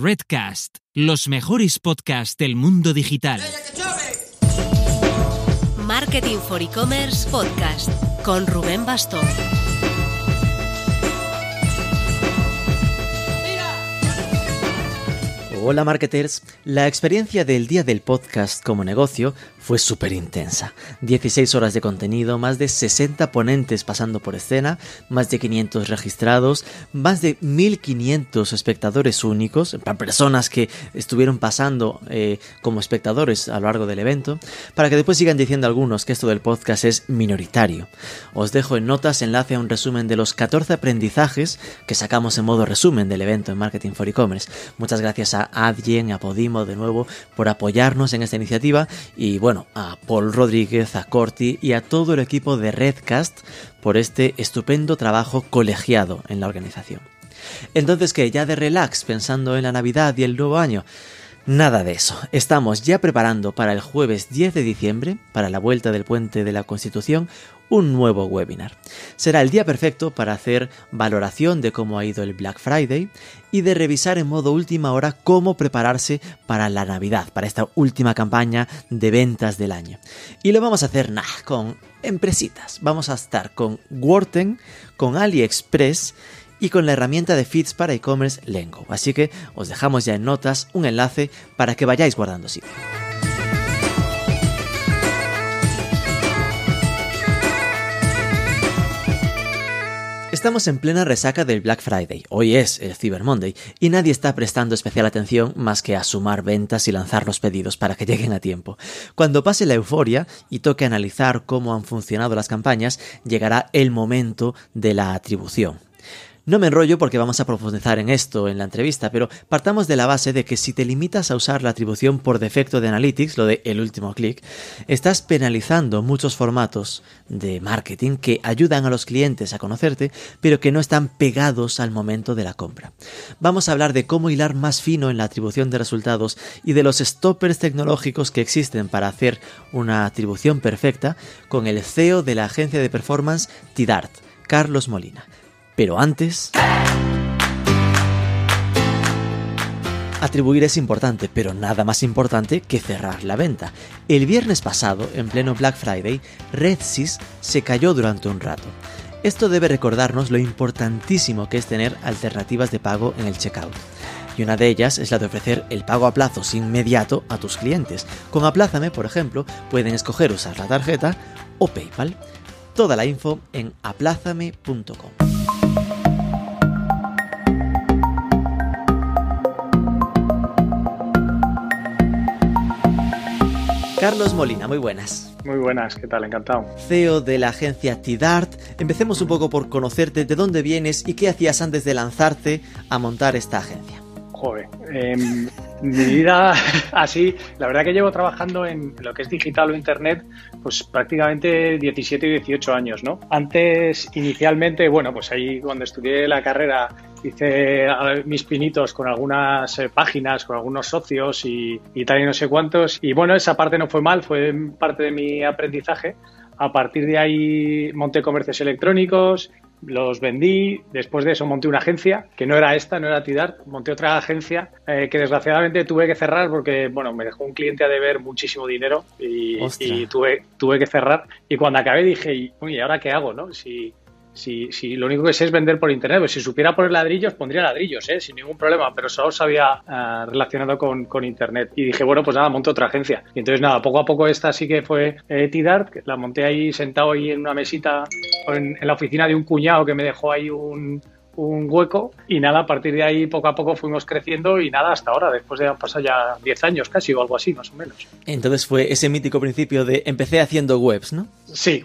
Redcast, los mejores podcasts del mundo digital. Marketing for E-Commerce Podcast con Rubén Bastón. Hola marketers, la experiencia del día del podcast como negocio fue súper intensa. 16 horas de contenido, más de 60 ponentes pasando por escena, más de 500 registrados, más de 1500 espectadores únicos, personas que estuvieron pasando eh, como espectadores a lo largo del evento, para que después sigan diciendo algunos que esto del podcast es minoritario. Os dejo en notas enlace a un resumen de los 14 aprendizajes que sacamos en modo resumen del evento en Marketing for E-Commerce. Muchas gracias a Adrien y a Podimo de nuevo por apoyarnos en esta iniciativa y bueno, a Paul Rodríguez, a Corti y a todo el equipo de Redcast por este estupendo trabajo colegiado en la organización. Entonces, que ya de relax pensando en la Navidad y el nuevo año? Nada de eso. Estamos ya preparando para el jueves 10 de diciembre, para la vuelta del puente de la Constitución, un nuevo webinar. Será el día perfecto para hacer valoración de cómo ha ido el Black Friday y de revisar en modo última hora cómo prepararse para la Navidad, para esta última campaña de ventas del año. Y lo vamos a hacer con empresitas. Vamos a estar con Worten, con AliExpress y con la herramienta de feeds para e-commerce Lengo. Así que os dejamos ya en notas un enlace para que vayáis guardando sitio. Estamos en plena resaca del Black Friday, hoy es el Cyber Monday, y nadie está prestando especial atención más que a sumar ventas y lanzar los pedidos para que lleguen a tiempo. Cuando pase la euforia y toque analizar cómo han funcionado las campañas, llegará el momento de la atribución, no me enrollo porque vamos a profundizar en esto en la entrevista, pero partamos de la base de que si te limitas a usar la atribución por defecto de Analytics, lo de el último clic, estás penalizando muchos formatos de marketing que ayudan a los clientes a conocerte, pero que no están pegados al momento de la compra. Vamos a hablar de cómo hilar más fino en la atribución de resultados y de los stoppers tecnológicos que existen para hacer una atribución perfecta con el CEO de la agencia de performance Tidart, Carlos Molina. Pero antes... Atribuir es importante, pero nada más importante que cerrar la venta. El viernes pasado, en pleno Black Friday, RedSys se cayó durante un rato. Esto debe recordarnos lo importantísimo que es tener alternativas de pago en el checkout. Y una de ellas es la de ofrecer el pago a plazos inmediato a tus clientes. Con Aplázame, por ejemplo, pueden escoger usar la tarjeta o PayPal. Toda la info en aplázame.com. Carlos Molina, muy buenas. Muy buenas, ¿qué tal? Encantado. CEO de la agencia Tidart. Empecemos un poco por conocerte, de dónde vienes y qué hacías antes de lanzarte a montar esta agencia. Joder, em, mi vida así, la verdad que llevo trabajando en lo que es digital o internet, pues prácticamente 17 y 18 años, ¿no? Antes, inicialmente, bueno, pues ahí cuando estudié la carrera hice mis pinitos con algunas eh, páginas, con algunos socios y, y tal y no sé cuántos. Y bueno, esa parte no fue mal, fue parte de mi aprendizaje. A partir de ahí monté comercios electrónicos, los vendí, después de eso monté una agencia, que no era esta, no era Tidart, monté otra agencia eh, que desgraciadamente tuve que cerrar porque, bueno, me dejó un cliente a deber muchísimo dinero y, y tuve, tuve que cerrar. Y cuando acabé dije, oye, ¿ahora qué hago, no? Si, si, si lo único que sé es vender por internet, pues si supiera poner ladrillos, pondría ladrillos, ¿eh? sin ningún problema, pero solo sabía uh, relacionado con, con, internet. Y dije, bueno, pues nada, monto otra agencia. Y entonces nada, poco a poco esta sí que fue eh, Tidart, la monté ahí sentado ahí en una mesita en, en la oficina de un cuñado que me dejó ahí un, un hueco y nada, a partir de ahí poco a poco fuimos creciendo y nada, hasta ahora, después de pasar ya 10 años casi o algo así, más o menos. Entonces fue ese mítico principio de empecé haciendo webs, ¿no? Sí.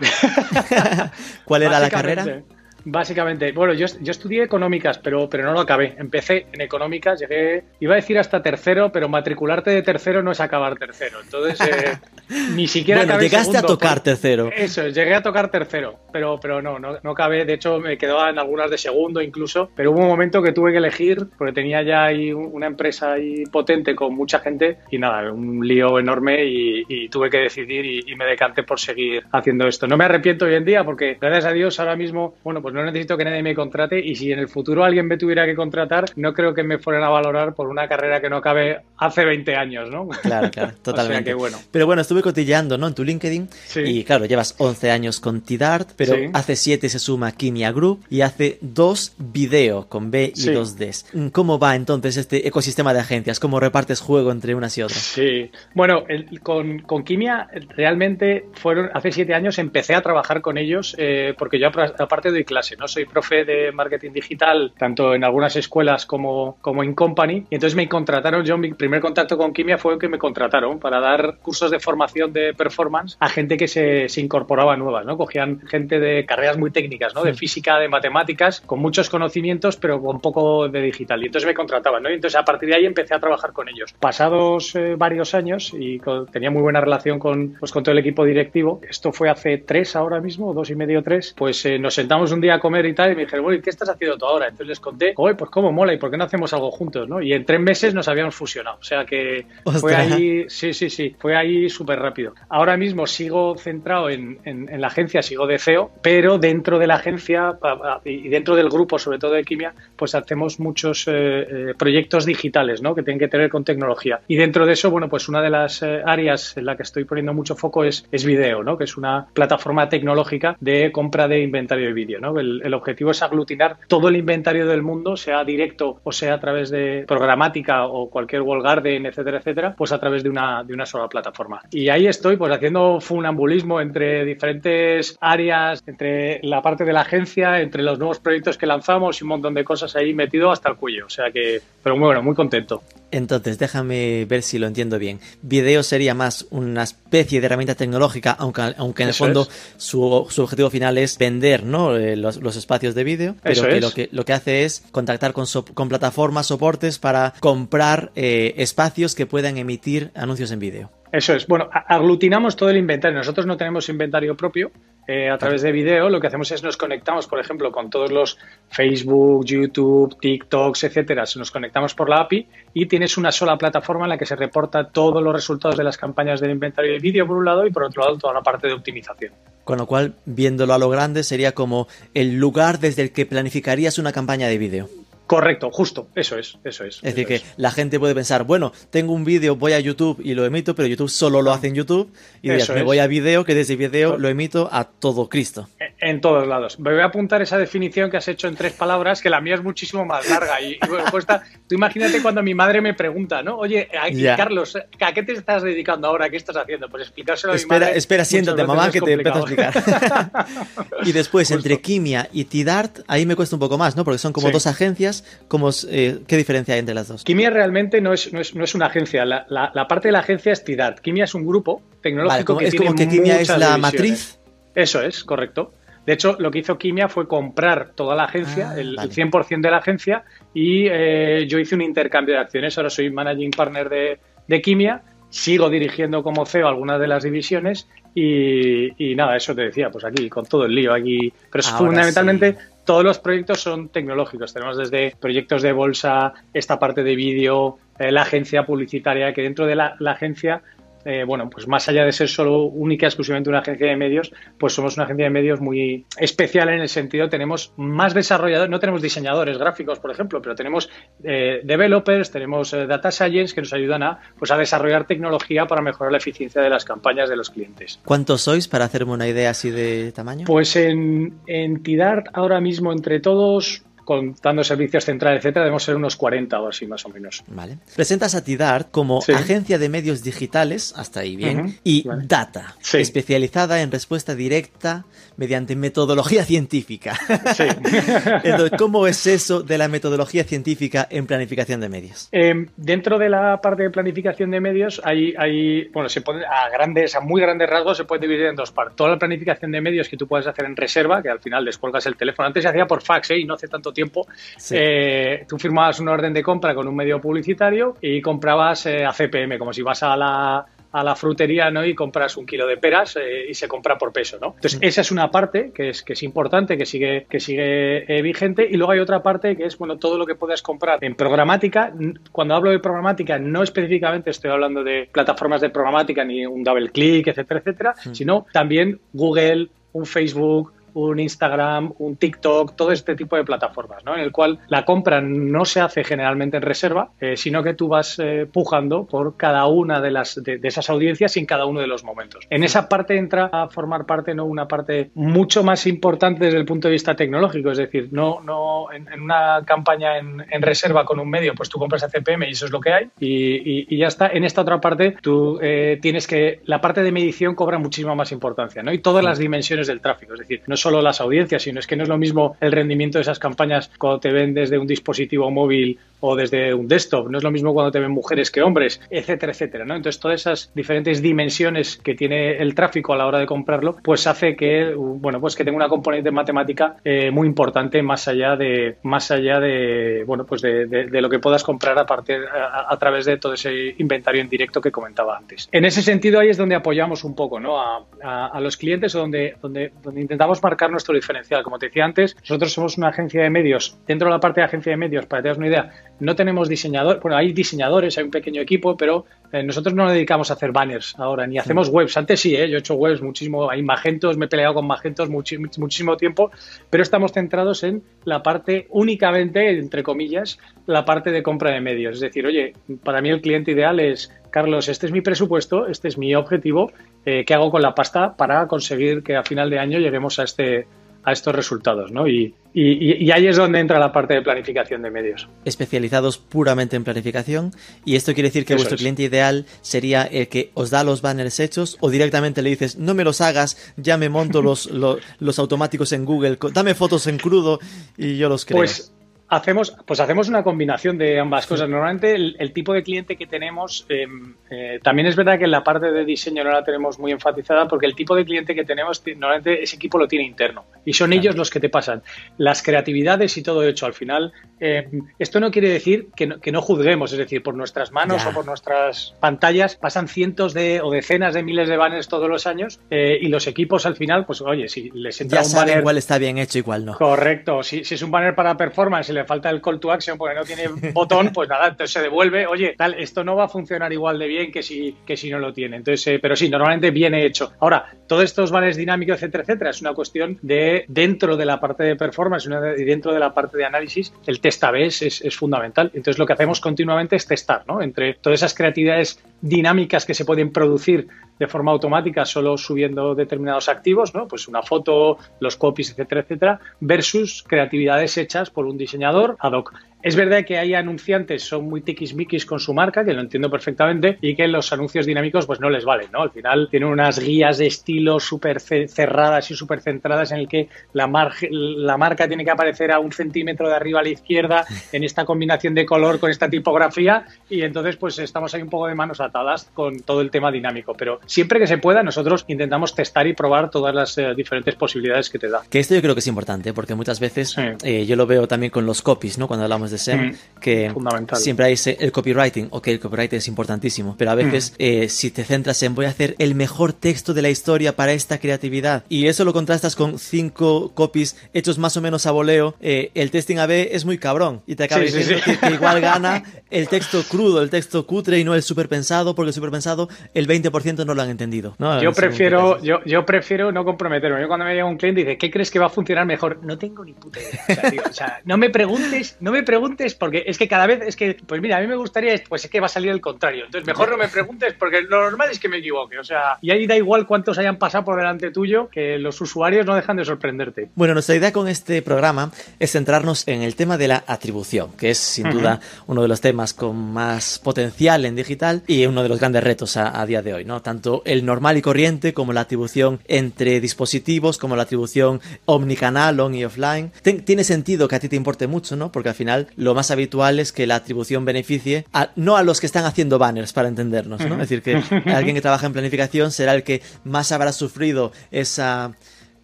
¿Cuál era la carrera? Básicamente, bueno, yo, yo estudié económicas, pero, pero no lo acabé. Empecé en económicas, llegué, iba a decir hasta tercero, pero matricularte de tercero no es acabar tercero. Entonces, eh, ni siquiera bueno, acabé llegaste segundo, a tocar por, tercero. Eso, llegué a tocar tercero, pero, pero no, no, no acabé. De hecho, me quedaba en algunas de segundo incluso, pero hubo un momento que tuve que elegir, porque tenía ya ahí una empresa ahí potente con mucha gente y nada, un lío enorme y, y tuve que decidir y, y me decanté por seguir haciendo esto. No me arrepiento hoy en día porque, gracias a Dios, ahora mismo, bueno, pues pues no necesito que nadie me contrate y si en el futuro alguien me tuviera que contratar, no creo que me fueran a valorar por una carrera que no cabe hace 20 años, ¿no? Claro, claro, totalmente. o sea que bueno. Pero bueno, estuve cotilleando, ¿no? En tu LinkedIn Sí. y claro, llevas 11 años con Tidart, pero Sí. hace 7 se suma Kimia Group y hace 2 Video con B y Sí. 2Ds. ¿Cómo va entonces este ecosistema de agencias? ¿Cómo repartes juego entre unas y otras? Sí, bueno, el- con, con Quimia realmente fueron, hace siete años empecé a trabajar con ellos eh, porque yo aparte doy clase, ¿no? Soy profe de marketing digital tanto en algunas escuelas como, como en company y entonces me contrataron, yo mi primer contacto con Quimia fue que me contrataron para dar cursos de formación de performance a gente que se, se incorporaba nueva, ¿no? Cogían gente de carreras muy técnicas, ¿no? De física, de matemáticas, con muchos conocimientos pero con poco de digital y entonces me contrataban, ¿no? Y entonces a partir de ahí empecé a trabajar con ellos. Pasados eh, varios años y con- tenía muy buena relación con, pues, con todo el equipo directivo, esto fue hace tres ahora mismo, dos y medio, tres, pues eh, nos sentamos un día a comer y tal y me dijeron, bueno, ¿y qué estás haciendo tú ahora? Entonces les conté, oye, pues cómo mola y por qué no hacemos algo juntos, ¿no? Y en tres meses nos habíamos fusionado, o sea que fue ahí, sí, sí, sí, fue ahí súper rápido. Ahora mismo sigo centrado en, en- en la agencia, sigo de CEO, pero dentro de la agencia y dentro del grupo, sobre todo de Quimia, pues hacemos muchos eh, eh, proyectos digitales, ¿no? Que tienen que tener con tecnología. Y dentro de eso, bueno, pues una de las eh, áreas en la que estoy poniendo mucho foco es, es video, ¿no? Que es una plataforma tecnológica de compra de inventario de vídeo, ¿no? El, objetivo es aglutinar todo el inventario del mundo, sea directo o sea a través de programática o cualquier wall garden, etcétera, etcétera, pues a través de una, de una sola plataforma. Y ahí estoy, pues haciendo funambulismo entre diferentes áreas, entre la parte de la agencia, entre los nuevos proyectos que lanzamos y un montón de cosas ahí metido hasta el cuello. O sea que, pero muy bueno, muy contento. Entonces, déjame ver si lo entiendo bien. Video sería más una especie de herramienta tecnológica, aunque, aunque en el fondo su, su objetivo final es vender ¿no? Eh, los, los espacios de vídeo, pero Eso que, es. lo que lo que hace es contactar con, so- con plataformas, soportes para comprar eh, espacios que puedan emitir anuncios en vídeo. Eso es. Bueno, aglutinamos todo el inventario. Nosotros no tenemos inventario propio. Eh, a través de video lo que hacemos es nos conectamos, por ejemplo, con todos los Facebook, YouTube, TikToks, etcétera. Nos conectamos por la API y tienes una sola plataforma en la que se reporta todos los resultados de las campañas del inventario de vídeo por un lado y por otro lado toda la parte de optimización. Con lo cual, viéndolo a lo grande, sería como el lugar desde el que planificarías una campaña de vídeo. Correcto, justo. Eso es, eso es. Es decir, que la gente puede pensar, bueno, tengo un vídeo, voy a YouTube y lo emito, pero YouTube solo lo hace en YouTube. Y me voy a video, que desde video lo emito a todo Cristo. En todos lados. Me voy a apuntar esa definición que has hecho en tres palabras, que la mía es muchísimo más larga. Y, y bueno, cuesta- tú imagínate cuando mi madre me pregunta, ¿no? Oye, a- y Ya. Carlos, ¿a qué te estás dedicando ahora? ¿Qué estás haciendo? Pues explicárselo a mi Espera, madre. espera, siéntate, mamá, que te empiezo a explicar. y después, Justo. entre Kimia y Tidart, ahí me cuesta un poco más, ¿no? Porque son como Sí. dos agencias. Como, eh, ¿Qué diferencia hay entre las dos? Kimia realmente no es, no es, no es una agencia. La, la- la parte de la agencia es TIDAT. Kimia es un grupo tecnológico Vale, que es tiene como que Kimia es la divisiones. matriz. Eso es, correcto. De hecho, lo que hizo Kimia fue comprar toda la agencia, Ah, el, el vale. 100% de la agencia, y eh, yo hice un intercambio de acciones. Ahora soy managing partner de, de Kimia, sigo dirigiendo como CEO algunas de las divisiones y, y nada, eso te decía, pues aquí, con todo el lío aquí. Pero es Ahora fundamentalmente sí. Todos los proyectos son tecnológicos. Tenemos desde proyectos de bolsa, esta parte de vídeo, eh, la agencia publicitaria, que dentro de la, la agencia, eh, bueno, pues más allá de ser solo única y exclusivamente una agencia de medios, pues somos una agencia de medios muy especial en el sentido, tenemos más desarrolladores, no tenemos diseñadores gráficos, por ejemplo, pero tenemos eh, developers, tenemos eh, data science que nos ayudan a, pues, a desarrollar tecnología para mejorar la eficiencia de las campañas de los clientes. ¿Cuántos sois para hacerme una idea así de tamaño? Pues en, en Tidart ahora mismo entre todos, contando servicios centrales, etcétera, debemos ser unos 40 o así más o menos. Vale. Presentas a Tidart como Sí. agencia de medios digitales, hasta ahí bien, Ujú, y vale. data, Sí. especializada en respuesta directa mediante metodología científica. Sí. Entonces, ¿cómo es eso de la metodología científica en planificación de medios? Eh, dentro de la parte de planificación de medios hay, hay bueno, se puede, a grandes, a muy grandes rasgos se puede dividir en dos partes. Toda la planificación de medios que tú puedes hacer en reserva, que al final descuelgas el teléfono. Antes se hacía por fax, ¿eh? y no hace tanto tiempo. Sí. Eh, tú firmabas una orden de compra con un medio publicitario y comprabas eh, a CPM, como si vas a la a la frutería ¿no? y compras un kilo de peras eh, y se compra por peso. ¿no? Entonces, esa es una parte que es, que es importante, que sigue, que sigue eh, vigente. Y luego hay otra parte que es bueno todo lo que puedes comprar en programática. Cuando hablo de programática, no específicamente estoy hablando de plataformas de programática ni un double click, etcétera, etcétera, sino también Google, un Facebook, un Instagram, un TikTok, todo este tipo de plataformas, ¿no? En el cual la compra no se hace generalmente en reserva, eh, sino que tú vas eh, pujando por cada una de, las, de, esas audiencias y en cada uno de los momentos. En esa parte entra a formar parte ¿no? una parte mucho más importante desde el punto de vista tecnológico, es decir, no, no en, una campaña en, reserva con un medio, pues tú compras a CPM y eso es lo que hay y, ya está. En esta otra parte tú eh, tienes que, la parte de medición cobra muchísima más importancia, ¿no? Y todas las dimensiones del tráfico, es decir, no solo las audiencias, sino es que no es lo mismo el rendimiento de esas campañas cuando te ven desde un dispositivo móvil o desde un desktop, no es lo mismo cuando te ven mujeres que hombres, etcétera, etcétera, ¿no? Entonces todas esas diferentes dimensiones que tiene el tráfico a la hora de comprarlo, pues hace que, bueno, pues que tenga una componente matemática eh, muy importante más allá de, más allá de, bueno, pues de, lo que puedas comprar a partir, a, través de todo ese inventario en directo que comentaba antes. En ese sentido ahí es donde apoyamos un poco, ¿no? A, los clientes o donde, donde, donde intentamos marcar nuestro diferencial. Como te decía antes, nosotros somos una agencia de medios. Dentro de la parte de agencia de medios, para que te una idea, no tenemos diseñador, bueno, hay diseñadores, hay un pequeño equipo, pero eh, nosotros no nos dedicamos a hacer banners ahora, ni hacemos webs. Antes sí, ¿eh? yo he hecho webs muchísimo, hay magentos, me he peleado con magentos muchísimo tiempo, pero estamos centrados en la parte únicamente, entre comillas, la parte de compra de medios. Es decir, oye, para mí el cliente ideal es, Carlos, este es mi presupuesto, este es mi objetivo, eh, ¿qué hago con la pasta para conseguir que a final de año lleguemos a este a estos resultados, ¿no? Y, y, ahí es donde entra la parte de planificación de medios. Especializados puramente en planificación. Y esto quiere decir que vuestro cliente ideal sería el que os da los banners hechos o directamente le dices, no me los hagas, ya me monto los, los, automáticos en Google, dame fotos en crudo y yo los creo. Pues Hacemos, pues hacemos una combinación de ambas cosas. Normalmente el, tipo de cliente que tenemos, em, eh, también es verdad que en la parte de diseño no la tenemos muy enfatizada porque el tipo de cliente que tenemos, normalmente ese equipo lo tiene interno y son ellos los que te pasan las creatividades y todo hecho. Al final, em, esto no quiere decir que no, juzguemos, es decir, por nuestras manos o por nuestras pantallas pasan cientos de o decenas de miles de banners todos los años eh, y los equipos al final, pues oye, si les entra un banner... igual está bien hecho, igual no. Correcto, si, si es un banner para performance le falta el call to action porque no tiene botón, pues nada, entonces se devuelve, oye, tal, esto no va a funcionar igual de bien que si, que si no lo tiene. Entonces, eh, pero sí, normalmente viene hecho. Ahora, todos estos banners dinámicos, etcétera, etcétera, es una cuestión de dentro de la parte de performance y dentro de la parte de análisis, el test A-B es, es, fundamental. Entonces, lo que hacemos continuamente es testar, ¿no? Entre todas esas creatividades dinámicas que se pueden producir de forma automática solo subiendo determinados activos, ¿no? Pues una foto, los copies, etcétera, etcétera, versus creatividades hechas por un diseñador ad hoc. Es verdad que hay anunciantes son muy tiquismiquis con su marca, que lo entiendo perfectamente, y que los anuncios dinámicos pues no les valen, ¿no? Al final tienen unas guías de estilo súper cerradas y súper centradas en el que la, la marca tiene que aparecer a un centímetro de arriba a la izquierda en esta combinación de color con esta tipografía y entonces pues estamos ahí un poco de manos atadas con todo el tema dinámico. Pero siempre que se pueda nosotros intentamos testar y probar todas las eh, diferentes posibilidades que te da. Que esto yo creo que es importante porque muchas veces eh, yo lo veo también con los copies, ¿no? Cuando hablamos de SEM, mm, que siempre hay el copywriting, ok, el copywriting es importantísimo, pero a veces mm. eh, si te centras en voy a hacer el mejor texto de la historia para esta creatividad y eso lo contrastas con cinco copies hechos más o menos a voleo, eh, el testing AB es muy cabrón y te acaba diciendo Que, igual gana el texto crudo, el texto cutre y no el super pensado, porque el super pensado el 20% no lo han entendido. Yo prefiero, yo, yo prefiero no comprometerme. Yo cuando me llega un cliente y dice, ¿qué crees que va a funcionar mejor? No tengo ni puta idea. O sea, no me preguntes, no me preguntes porque es que cada vez es que, pues mira, a mí me gustaría, pues es que va a salir el contrario. Entonces, mejor no me preguntes porque lo normal es que me equivoque. O sea, y ahí da igual cuántos hayan pasado por delante tuyo, que los usuarios no dejan de sorprenderte. Bueno, nuestra idea con este programa es centrarnos en el tema de la atribución, que es sin duda uno de los temas con más potencial en digital y uno de los grandes retos a, día de hoy, ¿no? Tanto el normal y corriente como la atribución entre dispositivos, como la atribución omnicanal, on y offline. tiene sentido que a ti te importe mucho, ¿no? Porque al final lo más habitual es que la atribución beneficie no a los que están haciendo banners, para entendernos, ¿no? Es decir, que alguien que trabaja en planificación será el que más habrá sufrido esa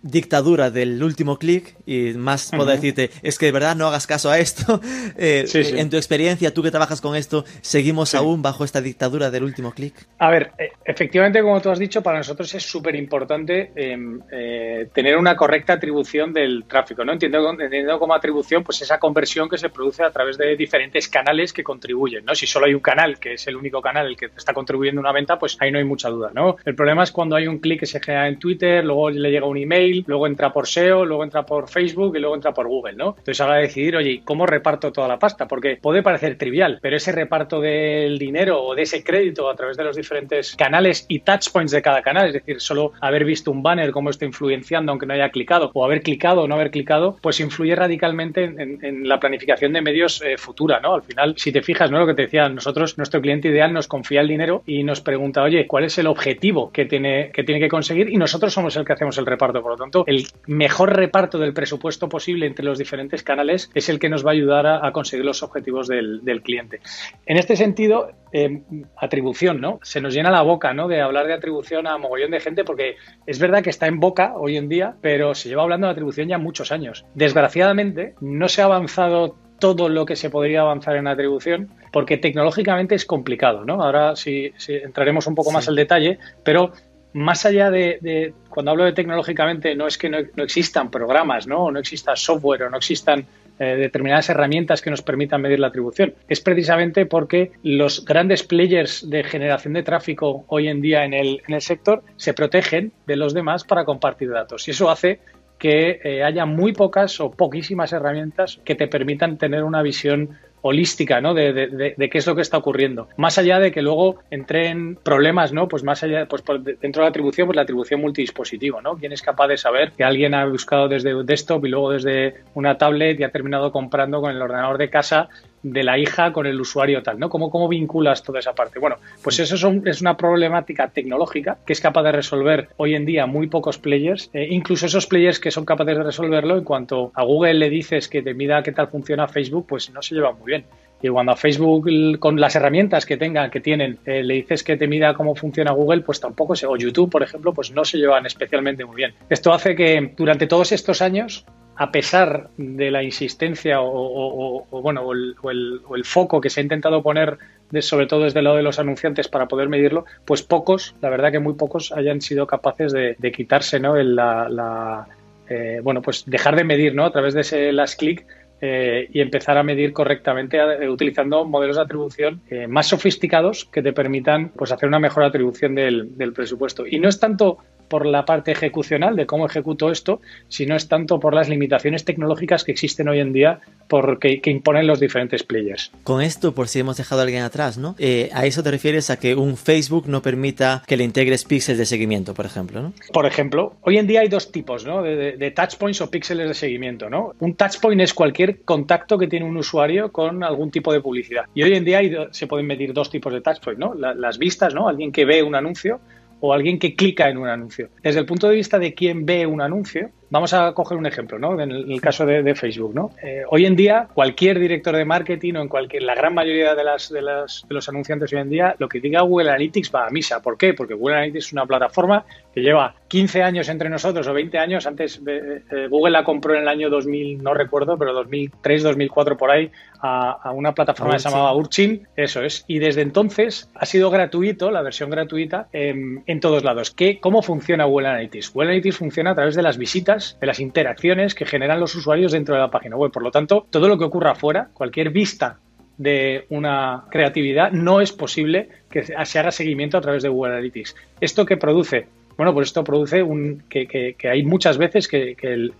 dictadura del último clic y más puedo decirte, es que de verdad no hagas caso a esto. Eh, en tu experiencia, tú que trabajas con esto, ¿seguimos aún bajo esta dictadura del último clic? A ver, eh, efectivamente, como tú has dicho, para nosotros es súper importante em, eh, tener una correcta atribución del tráfico. ¿no? Entiendo, entendiendo como atribución pues esa conversión que se produce a través de diferentes canales que contribuyen. ¿no? Si solo hay un canal, que es el único canal el que está contribuyendo una venta, pues ahí no hay mucha duda. ¿no? El problema es cuando hay un clic que se genera en Twitter, luego le llega un email luego entra por SEO, luego entra por Facebook y luego entra por Google, ¿no? Entonces ahora decidir, oye, ¿cómo reparto toda la pasta? Porque puede parecer trivial, pero ese reparto del dinero o de ese crédito a través de los diferentes canales y touchpoints de cada canal, es decir, solo haber visto un banner, cómo está influenciando aunque no haya clicado, o haber clicado o no haber clicado, pues influye radicalmente en, la planificación de medios eh, futura, ¿no? Al final, si te fijas, ¿no? Lo que te decía, nosotros, nuestro cliente ideal nos confía el dinero y nos pregunta, oye, ¿cuál es el objetivo que tiene que, tiene que conseguir? Y nosotros somos el que hacemos el reparto. Por lo tanto, el mejor reparto del presupuesto posible entre los diferentes canales es el que nos va a ayudar a, conseguir los objetivos del, cliente. En este sentido, eh, atribución, ¿no? Se nos llena la boca, ¿no? De hablar de atribución a mogollón de gente porque es verdad que está en boca hoy en día, pero se lleva hablando de atribución ya muchos años. Desgraciadamente, no se ha avanzado todo lo que se podría avanzar en atribución, porque tecnológicamente es complicado, ¿no? Ahora sí, entraremos un poco más al detalle, pero más allá de, cuando hablo de tecnológicamente, no es que no, existan programas, ¿no? O no exista software o no existan eh, determinadas herramientas que nos permitan medir la atribución. Es precisamente porque los grandes players de generación de tráfico hoy en día en el, en el sector se protegen de los demás para compartir datos. Y eso hace que eh, haya muy pocas o poquísimas herramientas que te permitan tener una visión holística, ¿no? De, de, qué es lo que está ocurriendo. Más allá de que luego entren problemas, ¿no? Pues más allá, pues dentro de la atribución, pues la atribución multidispositivo, ¿no? ¿Quién es capaz de saber que alguien ha buscado desde desktop y luego desde una tablet y ha terminado comprando con el ordenador de casa de la hija con el usuario tal, ¿no? ¿Cómo, cómo vinculas toda esa parte? Bueno, pues eso es, una problemática tecnológica que es capaz de resolver hoy en día muy pocos players, eh, incluso esos players que son capaces de resolverlo en cuanto a Google le dices que te mida qué tal funciona Facebook, pues no se lleva muy bien. Y cuando a Facebook, con las herramientas que tengan, que tienen, eh, le dices que te mida cómo funciona Google, pues tampoco se, o YouTube, por ejemplo, pues no se llevan especialmente muy bien. Esto hace que durante todos estos años a pesar de la insistencia o, bueno, o el, foco que se ha intentado poner, sobre todo desde el lado de los anunciantes para poder medirlo, pues pocos, la verdad que muy pocos hayan sido capaces de, quitarse ¿no? la, eh, bueno, pues dejar de medir ¿no? a través de ese last click eh, y empezar a medir correctamente eh, utilizando modelos de atribución más sofisticados que te permitan pues hacer una mejor atribución del, del presupuesto. Y no es tanto por la parte ejecucional de cómo ejecuto esto, sino es tanto por las limitaciones tecnológicas que existen hoy en día porque, que imponen los diferentes players. Con esto, por si hemos dejado a alguien atrás, ¿no? Eh, a eso te refieres a que un Facebook no permita que le integres píxeles de seguimiento, por ejemplo, ¿no? Por ejemplo, hoy en día hay dos tipos, ¿no? De, de, touchpoints o píxeles de seguimiento, ¿no? Un touchpoint es cualquier contacto que tiene un usuario con algún tipo de publicidad. Y hoy en día se pueden medir dos tipos de touchpoints, ¿no? las vistas, ¿no? Alguien que ve un anuncio o alguien que clica en un anuncio. Desde el punto de vista de quien ve un anuncio, Vamos a coger un ejemplo, ¿no? En el, caso de, Facebook, ¿no? Eh, hoy en día, cualquier director de marketing o en cualquier, la gran mayoría de, las, de, las, de los anunciantes hoy en día, lo que diga Google Analytics va a misa. ¿Por qué? Porque Google Analytics es una plataforma que lleva 15 años entre nosotros o 20 años. Antes eh, eh, Google la compró en el año 2000, no recuerdo, pero 2003, 2004 por ahí, a, una plataforma que se llamaba Urchin. Eso es. Y desde entonces ha sido gratuito, la versión gratuita, en, en todos lados. ¿Qué, ¿Cómo funciona Google Analytics? Google Analytics funciona a través de las visitas de las interacciones que generan los usuarios dentro de la página web. Por lo tanto, todo lo que ocurra afuera, cualquier vista de una creatividad, no es posible que se haga seguimiento a través de Google Analytics. ¿Esto que produce? Bueno, pues esto produce un, que, hay muchas veces que, que,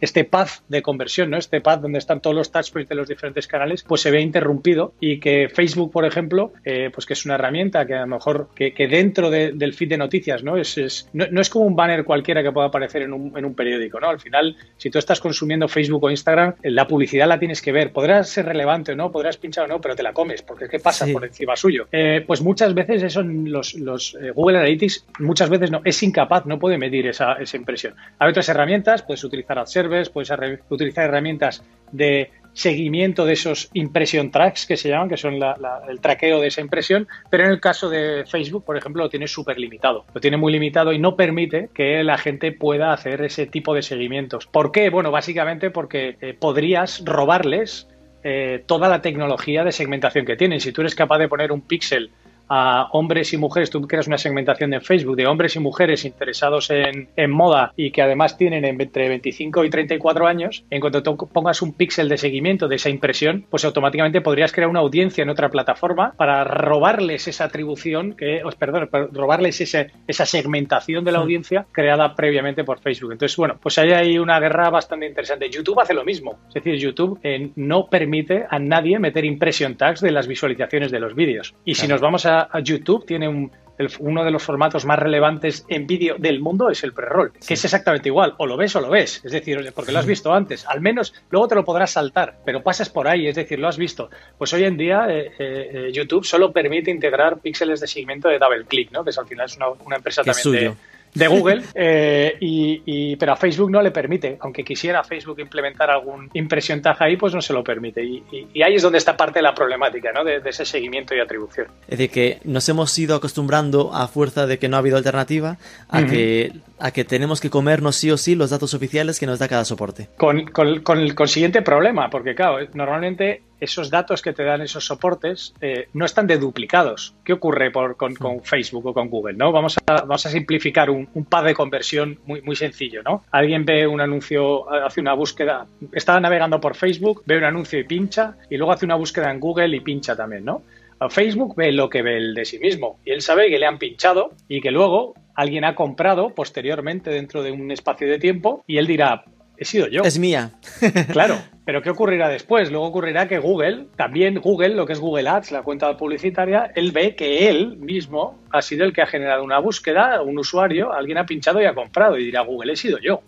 este path de conversión, ¿no? este path donde están todos los touchpoints de los diferentes canales, pues se ve interrumpido y que Facebook, por ejemplo, eh, pues que es una herramienta que a lo mejor que, dentro del feed de noticias, ¿no? Es, no, es como un banner cualquiera que pueda aparecer en un, en un periódico, ¿no? Al final, si tú estás consumiendo Facebook o Instagram, la publicidad la tienes que ver. Podrás ser relevante o no, podrás pinchar o no, pero te la comes, porque es que pasa por encima suyo. Eh, pues muchas veces eso los, los eh, Google Analytics, muchas veces no es incapaz, no puede medir esa, esa impresión. Hay otras herramientas, puedes utilizar AdService, puedes utilizar herramientas de seguimiento de esos impression tracks que se llaman, que son el traqueo de esa impresión, pero en el caso de Facebook, por ejemplo, lo tiene súper limitado. Lo tiene muy limitado y no permite que la gente pueda hacer ese tipo de seguimientos. ¿Por qué? Bueno, básicamente porque eh, podrías robarles eh, toda la tecnología de segmentación que tienen. Si tú eres capaz de poner un píxel a hombres y mujeres, tú creas una segmentación de Facebook de hombres y mujeres interesados en, en moda y que además tienen entre 25 y 34 años, en cuanto tú pongas un píxel de seguimiento de esa impresión, pues automáticamente podrías crear una audiencia en otra plataforma para robarles esa atribución, que, os perdón, robarles ese, esa segmentación de la audiencia creada previamente por Facebook. Entonces, bueno, pues ahí hay una guerra bastante interesante. YouTube hace lo mismo. Es decir, YouTube eh, no permite a nadie meter impression tags de las visualizaciones de los vídeos. Y si nos vamos a, YouTube, tiene un, uno de los formatos más relevantes en vídeo del mundo es el pre-roll, que es exactamente igual, o lo ves o lo ves, es decir, porque lo has visto antes, al menos luego te lo podrás saltar, pero pasas por ahí, es decir, lo has visto. Pues hoy en día eh, eh, YouTube solo permite integrar píxeles de seguimiento de double click, ¿no? que es, al final es una, empresa también de de Google, eh, y, pero a Facebook no le permite, aunque quisiera Facebook implementar algún impresión taja ahí, pues no se lo permite. Y, ahí es donde está parte de la problemática, ¿no? De, ese seguimiento y atribución. Es decir, que nos hemos ido acostumbrando a fuerza de que no ha habido alternativa a que a que tenemos que comernos sí o sí los datos oficiales que nos da cada soporte. Con, con, el consiguiente problema, porque claro, normalmente esos datos que te dan esos soportes eh, no están deduplicados. ¿Qué ocurre por, con, Facebook o con Google? ¿no? Vamos, a, vamos a simplificar un, un pad de conversión muy, muy sencillo. ¿no? Alguien ve un anuncio, hace una búsqueda, está navegando por Facebook, ve un anuncio y pincha, y luego hace una búsqueda en Google y pincha también. ¿no? Facebook ve lo que ve el de sí mismo y él sabe que le han pinchado y que luego alguien ha comprado posteriormente dentro de un espacio de tiempo y él dirá, he sido yo. Es mía. claro, pero ¿qué ocurrirá después? Luego ocurrirá que Google, también Google, lo que es Google Ads, la cuenta publicitaria, él ve que él mismo ha sido el que ha generado una búsqueda, un usuario, alguien ha pinchado y ha comprado y dirá, Google, he sido yo.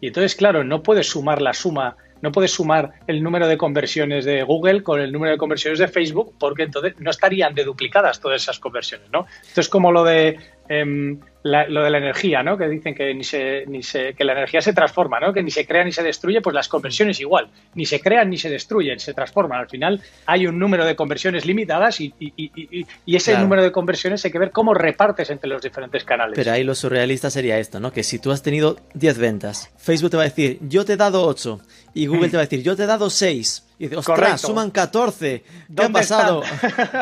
Y entonces, claro, no puedes sumar la suma no puedes sumar el número de conversiones de Google con el número de conversiones de Facebook porque entonces no estarían deduplicadas todas esas conversiones, ¿no? Esto es como lo de Um. Em, lo de la energía, ¿no? Que dicen que ni se, ni se, que la energía se transforma, ¿no? Que ni se crea ni se destruye, pues las conversiones igual, ni se crean ni se destruyen, se transforman. Al final hay un número de conversiones limitadas y, ese número de conversiones hay que ver cómo repartes entre los diferentes canales. Pero ahí lo surrealista sería esto, ¿no? Que si tú has tenido 10 ventas, Facebook te va a decir, yo te he dado 8 y Google te va a decir, yo te he dado 6 y dice, ostras, suman 14. ¿Qué ha pasado?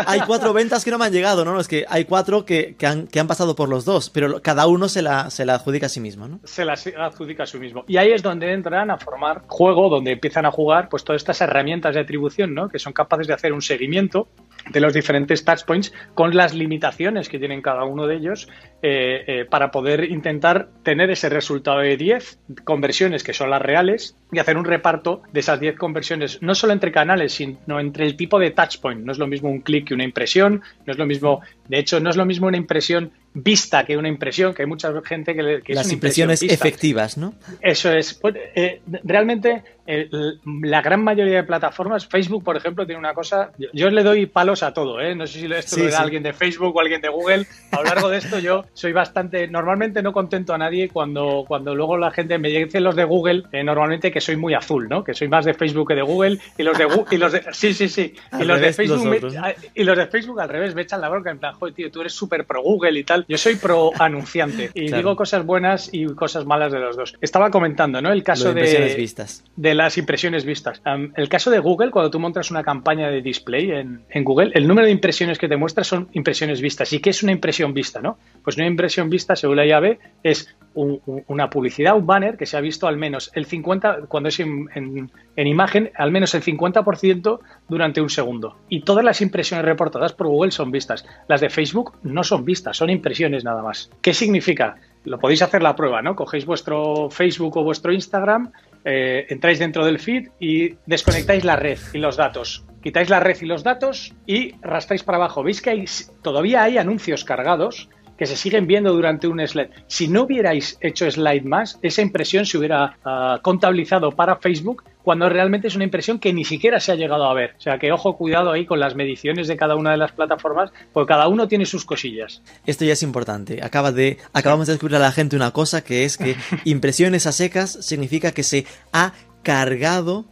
hay cuatro ventas que no me han llegado, ¿no? Es que hay cuatro que, han, que han pasado por los dos, pero cada uno se la, se la adjudica a sí mismo, ¿no? Se la adjudica a sí mismo. Y ahí es donde entran a formar juego, donde empiezan a jugar pues todas estas herramientas de atribución, ¿no? Que son capaces de hacer un seguimiento de los diferentes touchpoints con las limitaciones que tienen cada uno de ellos eh, eh, para poder intentar tener ese resultado de 10 conversiones que son las reales y hacer un reparto de esas 10 conversiones, no solo entre canales, sino entre el tipo de touchpoint. No es lo mismo un clic que una impresión, no es lo mismo, de hecho, no es lo mismo una impresión vista que una impresión, que hay mucha gente que, que Las impresiones efectivas, ¿no? Eso es. Pues, eh, realmente la gran mayoría de plataformas, Facebook, por ejemplo, tiene una cosa, yo, le doy palos a todo, ¿eh? no sé si esto lo da alguien de Facebook o alguien de Google, a lo largo de esto yo soy bastante, normalmente no contento a nadie cuando, cuando luego la gente me dice los de Google, eh, normalmente que soy muy azul, ¿no? que soy más de Facebook que de Google, y los de, y los de sí, sí, sí, y los de Facebook y los de Facebook al revés me echan la bronca en plan, joder, tío, tú eres súper pro Google y tal, yo soy pro anunciante y digo cosas buenas y cosas malas de los dos. Estaba comentando, ¿no? El caso de, vistas. de las impresiones vistas. el caso de Google, cuando tú montas una campaña de display en, Google, el número de impresiones que te muestra son impresiones vistas. ¿Y qué es una impresión vista, no? Pues una impresión vista, según la llave, es una publicidad, un banner que se ha visto al menos el 50, cuando es en, en imagen, al menos el 50% durante un segundo. Y todas las impresiones reportadas por Google son vistas. Las de Facebook no son vistas, son impresiones nada más. ¿Qué significa? Lo podéis hacer la prueba, ¿no? Cogéis vuestro Facebook o vuestro Instagram eh, entráis dentro del feed y desconectáis la red y los datos. Quitáis la red y los datos y rastráis para abajo. Veis que hay, todavía hay anuncios cargados que se siguen viendo durante un slide. Si no hubierais hecho slide más, esa impresión se hubiera ah, contabilizado para Facebook cuando realmente es una impresión que ni siquiera se ha llegado a ver. O sea que ojo, cuidado ahí con las mediciones de cada una de las plataformas, porque cada uno tiene sus cosillas. Esto ya es importante. Acaba de, acabamos de descubrir a la gente una cosa que es que impresiones a secas significa que se ha cargado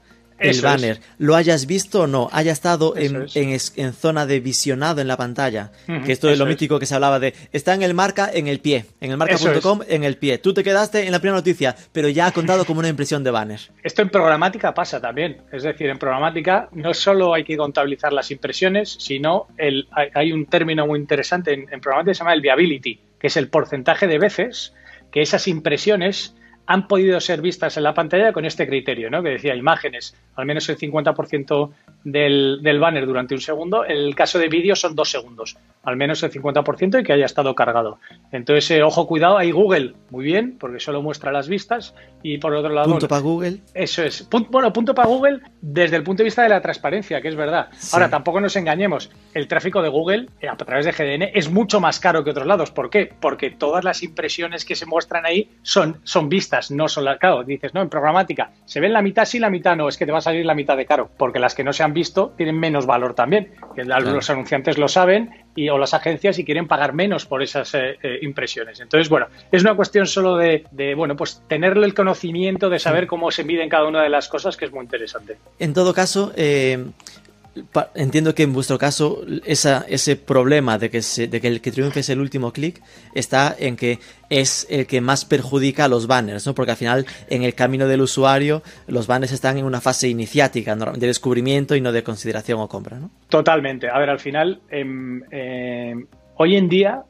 el banner, lo hayas visto o no, haya estado en, en, zona de visionado en la pantalla. que esto es lo mítico que se hablaba de, está en el marca en el pie, en el marca.com en el pie. Tú te quedaste en la primera noticia, pero ya ha contado como una impresión de banner. Esto en programática pasa también. Es decir, en programática no solo hay que contabilizar las impresiones, sino el, hay, un término muy interesante en, en programática que se llama el viability, que es el porcentaje de veces que esas impresiones han podido ser vistas en la pantalla con este criterio, ¿no? que decía imágenes, al menos el 50% del, del, banner durante un segundo. En el caso de vídeo son dos segundos, al menos el 50% y que haya estado cargado. Entonces, eh, ojo, cuidado, hay Google, muy bien, porque solo muestra las vistas. Y por otro lado. Punto para Google. Eso es. bueno, punto para Google desde el punto de vista de la transparencia, que es verdad. Ahora, tampoco nos engañemos. El tráfico de Google eh, a través de GDN es mucho más caro que otros lados. ¿Por qué? Porque todas las impresiones que se muestran ahí son, son vistas, no son las. Claro, dices, no, en programática se ven la mitad sí, la mitad no. Es que te va a salir la mitad de caro, porque las que no se han visto tienen menos valor también. Los anunciantes lo saben y, o las agencias y quieren pagar menos por esas eh, eh, impresiones. Entonces, bueno, es una cuestión solo de, bueno, pues tener el conocimiento de saber cómo se miden cada una de las cosas, que es muy interesante. En todo caso, eh, entiendo que en vuestro caso esa, ese problema de que, de que el que triunfe es el último clic está en que es el que más perjudica a los banners, ¿no? Porque al final en el camino del usuario los banners están en una fase iniciática de descubrimiento y no de consideración o compra, ¿no? Totalmente. A ver, al final, em, em, hoy en día,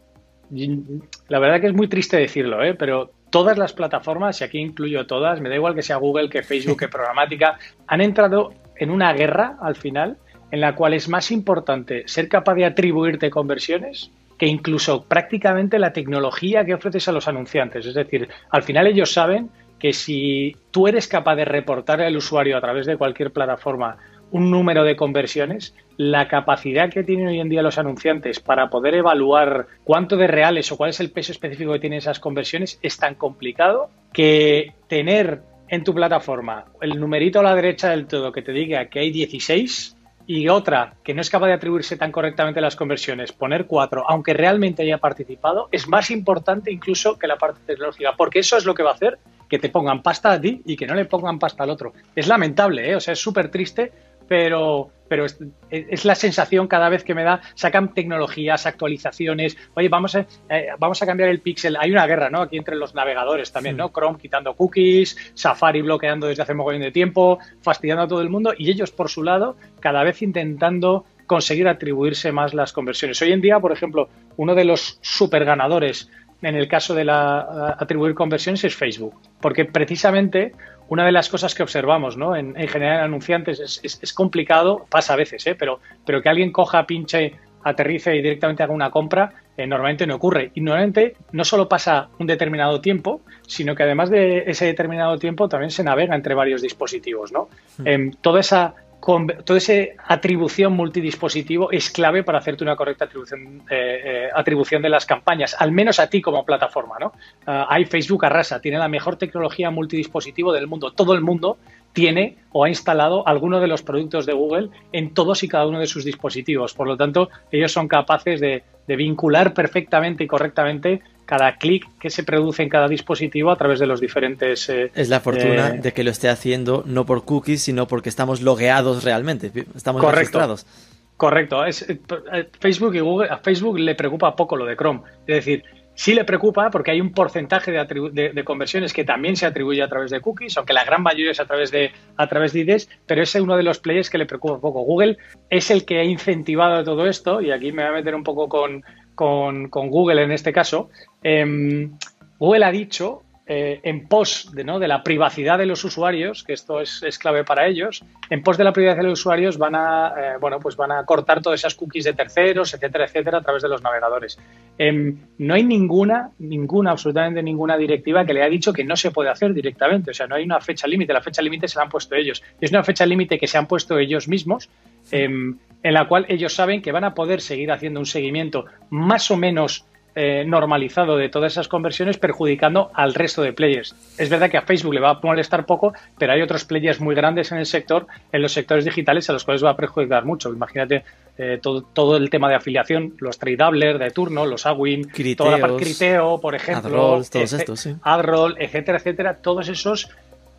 la verdad que es muy triste decirlo, ¿eh? pero todas las plataformas, y aquí incluyo todas, me da igual que sea Google, que Facebook, que Programática, han entrado en una guerra al final en la cual es más importante ser capaz de atribuirte conversiones que incluso prácticamente la tecnología que ofreces a los anunciantes. Es decir, al final ellos saben que si tú eres capaz de reportar al usuario a través de cualquier plataforma un número de conversiones, la capacidad que tienen hoy en día los anunciantes para poder evaluar cuánto de reales o cuál es el peso específico que tienen esas conversiones es tan complicado que tener en tu plataforma el numerito a la derecha del todo que te diga que hay 16 y otra que no es capaz de atribuirse tan correctamente las conversiones, poner cuatro, aunque realmente haya participado, es más importante incluso que la parte tecnológica, porque eso es lo que va a hacer que te pongan pasta a ti y que no le pongan pasta al otro. Es lamentable, ¿eh? o sea, es súper triste, pero, pero es, la sensación cada vez que me da, sacan tecnologías, actualizaciones, oye, vamos a, eh, vamos a cambiar el pixel, hay una guerra, ¿no? Aquí entre los navegadores también, ¿no? Chrome quitando cookies, Safari bloqueando desde hace un mogollón de tiempo, fastidiando a todo el mundo y ellos por su lado cada vez intentando conseguir atribuirse más las conversiones. Hoy en día, por ejemplo, uno de los super ganadores en el caso de la atribuir conversiones es Facebook, porque precisamente una de las cosas que observamos ¿no? en, general en anunciantes es, complicado, pasa a veces, ¿eh? pero, pero que alguien coja, pinche, aterrice y directamente haga una compra, eh, normalmente no ocurre. Y normalmente no solo pasa un determinado tiempo, sino que además de ese determinado tiempo también se navega entre varios dispositivos. ¿no? Hmm. Em, toda esa toda esa atribución multidispositivo es clave para hacerte una correcta atribución, eh, eh, atribución de las campañas, al menos a ti como plataforma. ¿no? Ah, hay Facebook arrasa, tiene la mejor tecnología multidispositivo del mundo. Todo el mundo tiene o ha instalado alguno de los productos de Google en todos y cada uno de sus dispositivos. Por lo tanto, ellos son capaces de vincular perfectamente y correctamente cada clic que se produce en cada dispositivo a través de los diferentes... Eh, es la fortuna eh, de que lo esté haciendo no por cookies, sino porque estamos logueados realmente, estamos registrados. Correcto. Es, eh, Facebook y Google, a Facebook le preocupa poco lo de Chrome. Es decir, sí le preocupa porque hay un porcentaje de, conversiones que también se atribuye a través de cookies, aunque la gran mayoría es a través de a través de IDs, pero ese es uno de los players que le preocupa poco. Google es el que ha incentivado todo esto, y aquí me voy a meter un poco con, con, Google en este caso, em, Google ha dicho eh, en pos de, ¿no? de la privacidad de los usuarios, que esto es, clave para ellos, en pos de la privacidad de los usuarios van a, eh, bueno, pues van a cortar todas esas cookies de terceros, etcétera, etcétera, a través de los navegadores. Em, no hay ninguna, ninguna, absolutamente ninguna directiva que le ha dicho que no se puede hacer directamente. O sea, no hay una fecha límite. La fecha límite se la han puesto ellos. Es una fecha límite que se han puesto ellos mismos. Em, en la cual ellos saben que van a poder seguir haciendo un seguimiento más o menos eh, normalizado de todas esas conversiones perjudicando al resto de players. Es verdad que a Facebook le va a molestar poco, pero hay otros players muy grandes en el sector, en los sectores digitales, a los cuales va a perjudicar mucho. Imagínate eh, todo, todo, el tema de afiliación, los tradeables de turno, los Awin, toda la parte Criteo, por ejemplo, AdRoll, todos estos, sí. AdRoll, etcétera, etcétera, todos esos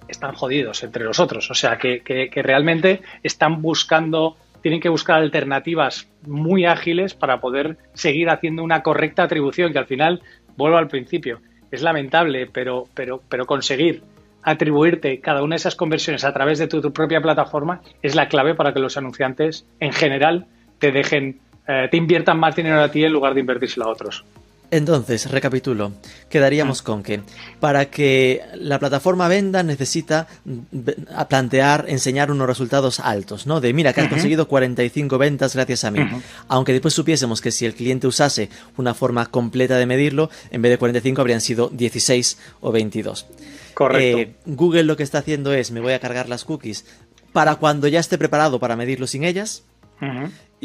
están jodidos entre los otros. O sea, que, que realmente están buscando tienen que buscar alternativas muy ágiles para poder seguir haciendo una correcta atribución, que al final, vuelvo al principio, es lamentable, pero, pero, pero conseguir atribuirte cada una de esas conversiones a través de tu, propia plataforma es la clave para que los anunciantes en general te dejen, eh, te inviertan más dinero a ti en lugar de invertírselo a otros. Entonces, recapitulo, quedaríamos con que para que la plataforma venda necesita plantear, enseñar unos resultados altos, ¿no? De mira que has conseguido 45 ventas gracias a mí. Aunque después supiésemos que si el cliente usase una forma completa de medirlo, en vez de 45 habrían sido 16 o 22. Correcto. Eh, Google lo que está haciendo es, me voy a cargar las cookies para cuando ya esté preparado para medirlo sin ellas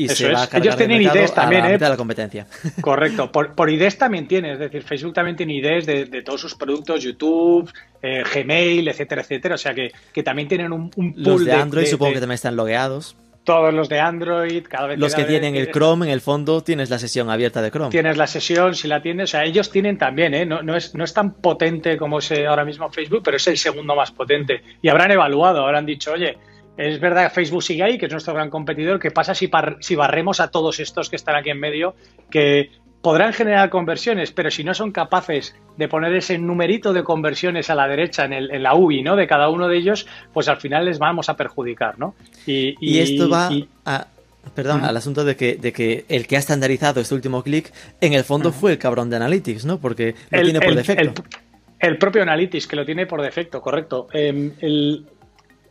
y se va a cargar Ellos tienen IDs también, a ¿eh? de la competencia. Correcto. Por, por, IDs también tiene, es decir, Facebook también tiene IDs de, todos sus productos, YouTube, eh, Gmail, etcétera, etcétera. O sea que, que también tienen un, un pool Los de Android supongo que también están logueados. Todos los de Android, cada vez Los que, tienen el Chrome, en el fondo tienes la sesión abierta de Chrome. Tienes la sesión, si la tienes, o sea, ellos tienen también, ¿eh? no, no, es, no es tan potente como es ahora mismo Facebook, pero es el segundo más potente. Y habrán evaluado, habrán dicho, oye, es verdad que Facebook sigue ahí, que es nuestro gran competidor. ¿Qué pasa si, si barremos a todos estos que están aquí en medio, que podrán generar conversiones, pero si no son capaces de poner ese numerito de conversiones a la derecha en, el, en la UI, ¿no? De cada uno de ellos, pues al final les vamos a perjudicar, ¿no? Y, esto va a, perdón, al asunto de que, de que el que ha estandarizado este último clic, en el fondo fue el cabrón de Analytics, ¿no? Porque lo tiene por defecto. El, propio Analytics, que lo tiene por defecto, correcto. Em, el,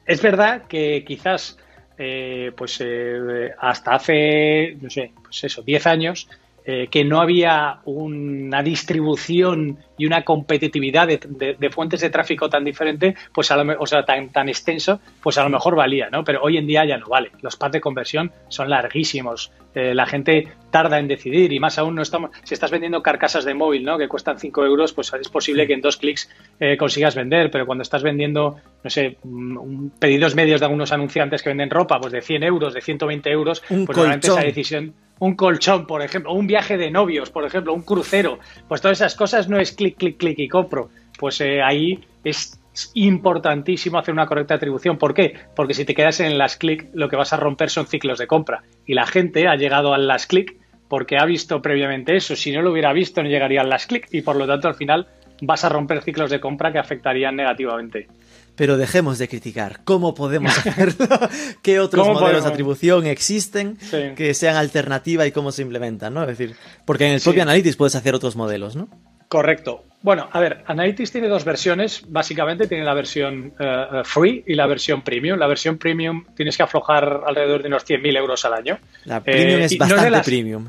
es verdad que quizás eh, pues eh, hasta hace, no sé, pues eso, 10 años, eh, que no había una distribución y una competitividad de, fuentes de tráfico tan diferente, pues a lo, o sea, tan, tan extenso, pues a lo mejor valía, ¿no? Pero hoy en día ya no vale. Los pads de conversión son larguísimos. Eh, la gente tarda en decidir y más aún no estamos, si estás vendiendo carcasas de móvil, ¿no? Que cuestan 5 euros, pues es posible que en dos clics eh, consigas vender, pero cuando estás vendiendo, no sé, pedidos medios de algunos anunciantes que venden ropa, pues de 100 euros, de 120 euros, un pues esa decisión un colchón, por ejemplo, un viaje de novios, por ejemplo, un crucero, pues todas esas cosas no es clic, clic, clic y compro. Pues eh, ahí es importantísimo hacer una correcta atribución. ¿Por qué? Porque si te quedas en las clic, lo que vas a romper son ciclos de compra. Y la gente ha llegado al las clic porque ha visto previamente eso. Si no lo hubiera visto, no llegaría al las clic y por lo tanto al final vas a romper ciclos de compra que afectarían negativamente pero dejemos de criticar. ¿Cómo podemos hacerlo? ¿Qué otros modelos de atribución existen que sean alternativa y cómo se implementan? ¿no? Es decir, porque en el propio Analytics puedes hacer otros modelos, ¿no? Correcto. Bueno, a ver, Analytics tiene dos versiones. Básicamente tiene la versión eh, eh, free y la versión premium. La versión premium tienes que aflojar alrededor de unos 100.000 euros al año. La premium eh, es bastante premium.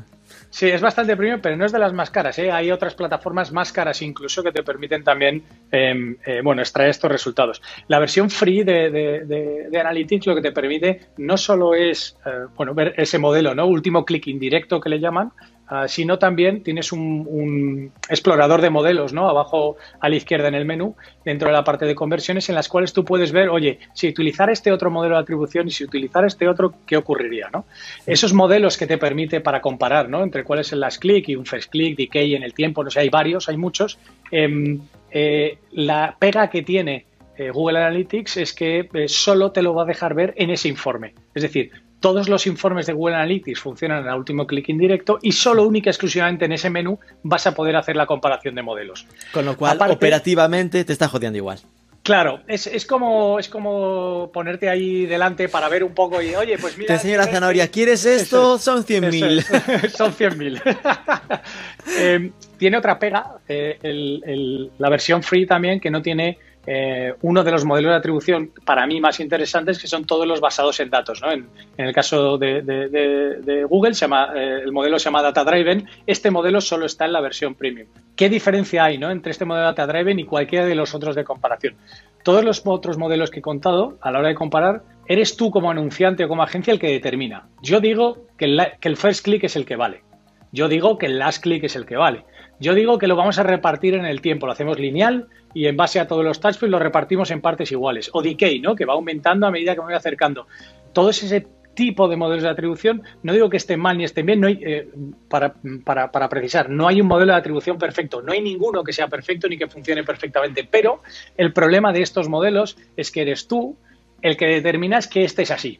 Sí, es bastante premium, pero no es de las más caras. ¿eh? Hay otras plataformas más caras incluso que te permiten también em, eh, bueno, extraer estos resultados. La versión free de, de, Analytics lo que te permite no solo es eh, bueno, ver ese modelo, ¿no? último clic indirecto que le llaman, Ah, sino también tienes un, explorador de modelos, ¿no? Abajo a la izquierda en el menú, dentro de la parte de conversiones, en las cuales tú puedes ver, oye, si utilizar este otro modelo de atribución y si utilizar este otro, ¿qué ocurriría, no? Esos modelos que te permite para comparar, ¿no? Entre cuáles es el last click y un first click, decay en el tiempo, no sé, hay varios, hay muchos. Em, eh, la pega que tiene eh, Google Analytics es que eh, solo te lo va a dejar ver en ese informe. Es decir, todos los informes de Google Analytics funcionan en el último clic indirecto y solo única y exclusivamente en ese menú vas a poder hacer la comparación de modelos. Con lo cual, operativamente te está jodiendo igual. Claro, es, como, es como ponerte ahí delante para ver un poco y, oye, pues mira... Te enseño la zanahoria, ¿quieres esto? Son 100.000. Son 100.000. eh, tiene otra pega, eh, la versión free también, que no tiene eh, uno de los modelos de atribución para mí más interesantes que son todos los basados en datos. ¿no? En, el caso de, Google, eh, el modelo se llama Data Driven. Este modelo solo está en la versión premium. ¿Qué diferencia hay entre este modelo Data Driven y cualquiera de los otros de comparación? Todos los otros modelos que he contado, a la hora de comparar, eres tú como anunciante o como agencia el que determina. Yo digo que el first click es el que vale. Yo digo que el last click es el que vale. Yo digo que lo vamos a repartir en el tiempo, lo hacemos lineal y en base a todos los touchpoints lo repartimos en partes iguales. O decay, ¿no? Que va aumentando a medida que me voy acercando. Todo ese tipo de modelos de atribución. No digo que estén mal ni estén bien, no hay, eh, para, para, para, precisar, no hay un modelo de atribución perfecto, no hay ninguno que sea perfecto ni que funcione perfectamente, pero el problema de estos modelos es que eres tú el que determinas que este es así.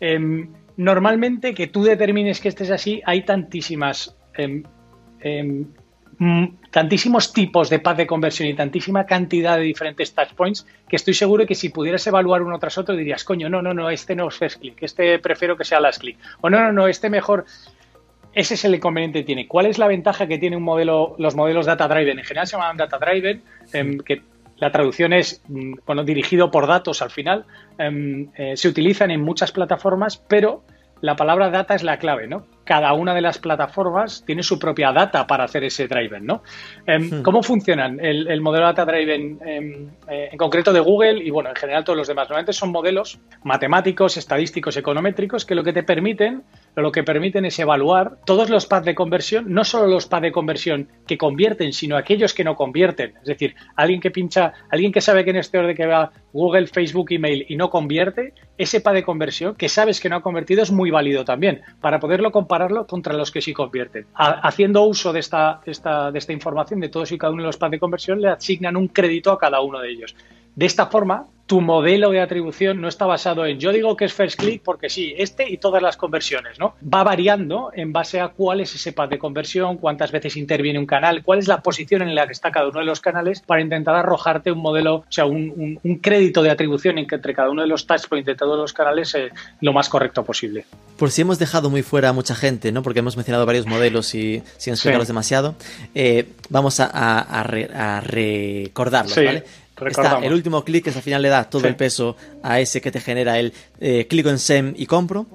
Em, normalmente que tú determines que este es así, hay tantísimas em, em, Mm, tantísimos tipos de paz de conversión y tantísima cantidad de diferentes touchpoints que estoy seguro que si pudieras evaluar uno tras otro dirías, coño, no, no, no, este no es first click, este prefiero que sea last click, o no, no, no, este mejor. Ese es el inconveniente que tiene. ¿Cuál es la ventaja que tiene un modelo, los modelos data driven? En general se llaman data driven, que la traducción es mm, bueno, dirigido por datos al final. Em, eh, se utilizan en muchas plataformas, pero la palabra data es la clave, ¿no? Cada una de las plataformas tiene su propia data para hacer ese driven, ¿no? Em, hmm. ¿Cómo funcionan el, modelo data driven em, eh, en concreto de Google y, bueno, en general todos los demás? Normalmente son modelos matemáticos, estadísticos, econométricos que lo que te permiten lo que permiten es evaluar todos los paths de conversión, no solo los paths de conversión que convierten, sino aquellos que no convierten. Es decir, alguien que pincha, alguien que sabe que en este orden que va Google, Facebook, email y no convierte, ese path de conversión que sabes que no ha convertido es muy válido también para poderlo compararlo contra los que sí convierten. haciendo uso de esta, esta, de esta información de todos y cada uno de los paths de conversión, le asignan un crédito a cada uno de ellos. De esta forma, tu modelo de atribución no está basado en yo digo que es first click porque sí, este y todas las conversiones, ¿no? Va variando en base a cuál es ese path de conversión, cuántas veces interviene un canal, cuál es la posición en la que está cada uno de los canales para intentar arrojarte un modelo, o sea, un, crédito de atribución entre cada uno de los touchpoints de todos los canales eh, lo más correcto posible. Por si hemos dejado muy fuera a mucha gente, ¿no? Porque hemos mencionado varios modelos y sin explicarlos demasiado, eh, vamos a, recordarlos, ¿vale? Está el último clic que al final le da todo el peso a ese que te genera el eh, clico en SEM y compro.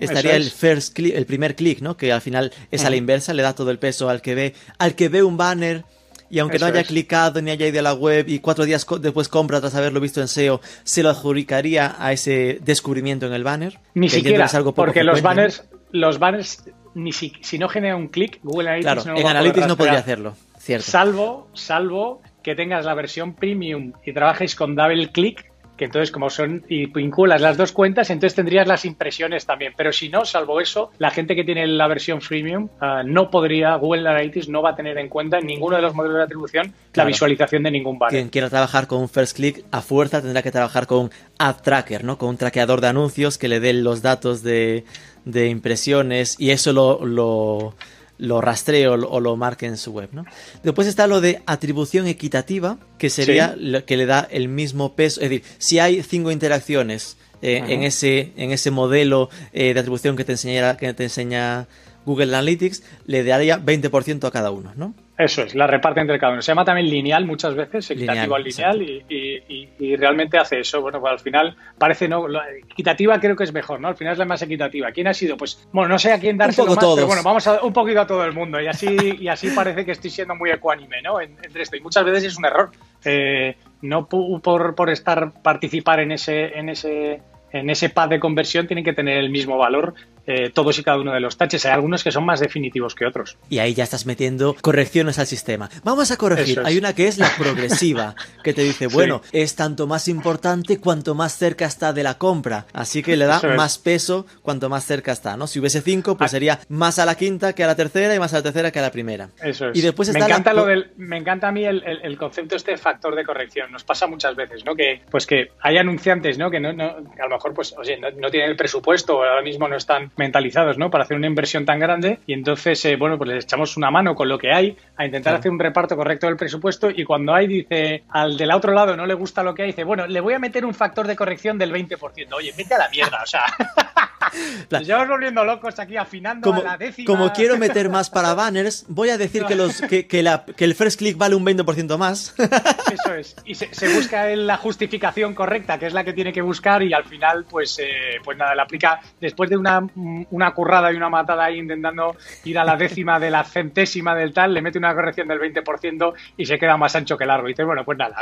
Estaría el first click, el primer clic, ¿no? Que al final es a la inversa, le da todo el peso al que ve, al que ve un banner y aunque no haya clicado ni haya ido a la web y cuatro días después compra tras haberlo visto en SEO, se lo adjudicaría a ese descubrimiento en el banner. Ni siquiera, porque los banners, los banners, ni si, si no genera un clic, Google Analytics no en Analytics no podría hacerlo, cierto. Salvo, salvo que tengas la versión premium y trabajes con double click, que entonces como son y vinculas las dos cuentas, entonces tendrías las impresiones también. Pero si no, salvo eso, la gente que tiene la versión freemium ah, no podría, Google Analytics no va a tener en cuenta en ninguno de los modelos de atribución la visualización de ningún banner. Quien quiera trabajar con un first click a fuerza tendrá que trabajar con ad tracker, ¿no? Con un traqueador de anuncios que le dé los datos de, de impresiones y eso lo lo rastree o lo, marque en su web. ¿no? Después está lo de atribución equitativa, que sería lo que le da el mismo peso. Es decir, si hay cinco interacciones eh, en, ese, en ese modelo eh, de atribución que te, enseña, que te enseña Google Analytics, le daría 20% a cada uno. ¿no? Eso es, la reparte entre cada uno. Se llama también lineal muchas veces, equitativo al lineal, y, realmente hace eso. Bueno, pues al final parece, ¿no? equitativa creo que es mejor, ¿no? Al final es la más equitativa. ¿Quién ha sido? Pues, bueno, no sé a quién darse más, pero bueno, vamos a un poquito a todo el mundo. Y así, y así parece que estoy siendo muy ecuánime, ¿no? entre esto. Y muchas veces es un error. Eh, no por, por estar, participar en ese, en ese en ese pad de conversión tienen que tener el mismo valor eh, todos y cada uno de los taches. Hay algunos que son más definitivos que otros. Y ahí ya estás metiendo correcciones al sistema. Vamos a corregir. Hay una que es la progresiva, que te dice, bueno, es tanto más importante cuanto más cerca está de la compra. Así que le da más peso cuanto más cerca está, ¿no? Si hubiese cinco, pues ah. sería más a la quinta que a la tercera y más a la tercera que a la primera. Eso es. Y después me encanta lo del, me encanta a mí el, el, concepto este factor de corrección. Nos pasa muchas veces, ¿no? Que pues que hay anunciantes, ¿no? Que no, no a lo mejor pues, oye, no, no tienen el presupuesto, ahora mismo no están mentalizados, ¿no? Para hacer una inversión tan grande y entonces, eh, bueno, pues les echamos una mano con lo que hay a intentar hacer un reparto correcto del presupuesto y cuando hay, dice, al del otro lado no le gusta lo que hay, dice, bueno, le voy a meter un factor de corrección del 20%. Oye, vete a la mierda, o sea... Llevamos volviendo locos aquí afinando como, a la décima. Como quiero meter más para banners, voy a decir que, los, que, que, la, que el first click vale un 20% más. Eso es. Y se, busca la justificación correcta, que es la que tiene que buscar, y al final, pues, eh, pues nada, le aplica después de una, una currada y una matada ahí intentando ir a la décima de la centésima del tal, le mete una corrección del 20% y se queda más ancho que largo. Y dices, bueno, pues nada.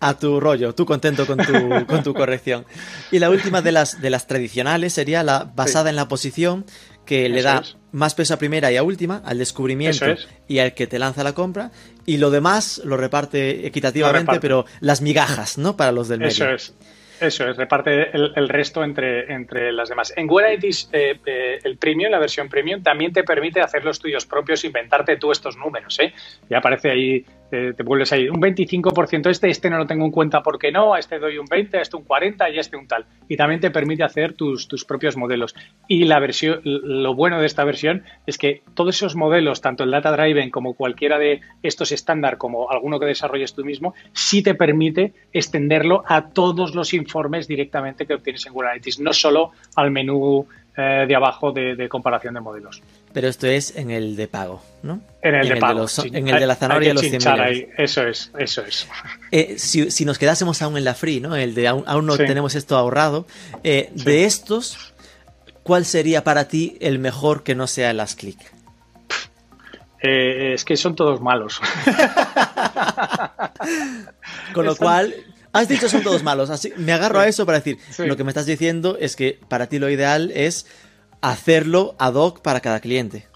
A tu rollo, tú contento con tu, con tu corrección. Y la última de las, de las tradicionales sería la basada en la posición, que le da más peso a primera y a última, al descubrimiento y al que te lanza la compra, y lo demás lo reparte equitativamente, pero las migajas, ¿no? Para los del medio. Eso es. eso es, reparte el, resto entre, entre las demás. En Google Analytics, eh, eh, el premium, la versión premium, también te permite hacer los tuyos propios, inventarte tú estos números. ¿eh? Ya aparece ahí te, vuelves ahí, un 25% este, este no lo tengo en cuenta porque no, a este doy un 20, a este un 40 y a este un tal. Y también te permite hacer tus, tus propios modelos. Y la versión, lo bueno de esta versión es que todos esos modelos, tanto el Data Driven como cualquiera de estos estándar, como alguno que desarrolles tú mismo, sí te permite extenderlo a todos los informes directamente que obtienes en Google no solo al menú eh, de abajo de, comparación de modelos. Pero esto es en el de pago, ¿no? En el de pago. en el de la zanahoria y los 100 ahí. Eso es, eso es. Eh, si, nos quedásemos aún en la free, ¿no? El de aún, no tenemos esto ahorrado. Eh, de estos, ¿cuál sería para ti el mejor que no sea el last click? es que son todos malos. Con lo cual, Has dicho son todos malos, así me agarro a eso para decir, lo que me estás diciendo es que para ti lo ideal es hacerlo ad hoc para cada cliente.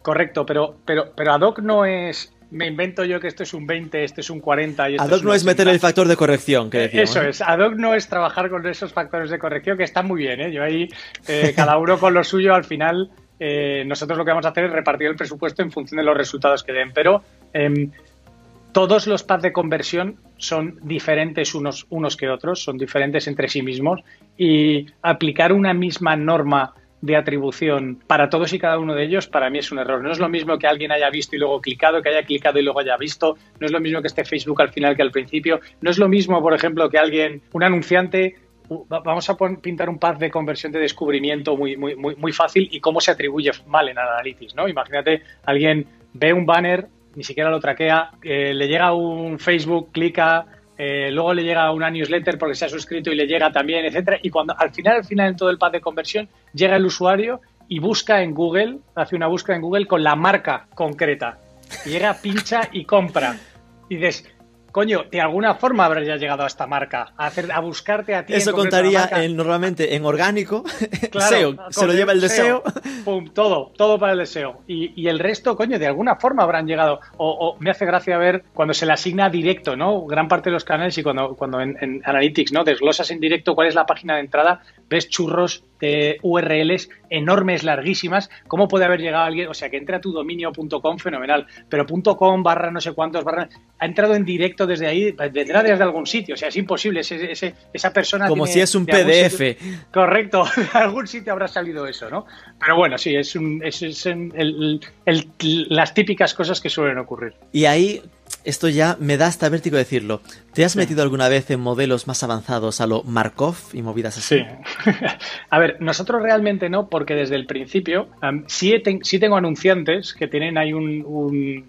Correcto, pero, pero, pero ad hoc no es me invento yo que esto es un 20, este es un 40 y Ad hoc no es meter el factor de corrección, que decimos. Eso es, ad hoc no es trabajar con esos factores de corrección que están muy bien, ¿eh? Yo ahí, eh, cada uno con lo suyo, al final, eh, nosotros lo que vamos a hacer es repartir el presupuesto en función de los resultados que den, pero em, todos los paths de conversión son diferentes unos, unos que otros, son diferentes entre sí mismos y aplicar una misma norma de atribución para todos y cada uno de ellos, para mí es un error. No es lo mismo que alguien haya visto y luego clicado, que haya clicado y luego haya visto. No es lo mismo que esté Facebook al final que al principio. No es lo mismo, por ejemplo, que alguien, un anunciante, vamos a pintar un path de conversión de descubrimiento muy, muy, muy, muy fácil y cómo se atribuye mal en Analytics, ¿no? Imagínate, alguien ve un banner, ni siquiera lo traquea, eh, le llega un Facebook, clica, eh, luego le llega una newsletter porque se ha suscrito y le llega también, etcétera, y cuando al final, al final en todo el path de conversión, llega el usuario y busca en Google, hace una búsqueda en Google con la marca concreta. llega, pincha y compra. Y dices, coño, de alguna forma habrías ya llegado a esta marca, a, hacer, a buscarte a ti. Eso contaría normalmente en orgánico, claro, se lo lleva el deseo. Pum, todo, todo para el deseo. Y, el resto, coño, de alguna forma habrán llegado. O, me hace gracia ver cuando se le asigna directo, ¿no? Gran parte de los canales y cuando, cuando en, en Analytics, ¿no? Desglosas en directo cuál es la página de entrada, ves churros de URLs enormes, larguísimas. ¿Cómo puede haber llegado alguien? O sea, que entra a tu dominio.com, fenomenal. Pero .com barra no sé cuántos barra. Ha entrado en directo desde ahí, vendrá desde algún sitio. O sea, es imposible. esa persona. Como si es un PDF. correcto. De algún sitio habrá salido eso, ¿no? Pero bueno, sí, es, un, es, las típicas cosas que suelen ocurrir. Y ahí esto ya me da hasta vértigo decirlo. ¿Te has metido alguna vez en modelos más avanzados a lo Markov y movidas así? Sí. a ver, nosotros realmente no, porque desde el principio sí, tengo anunciantes que tienen ahí un,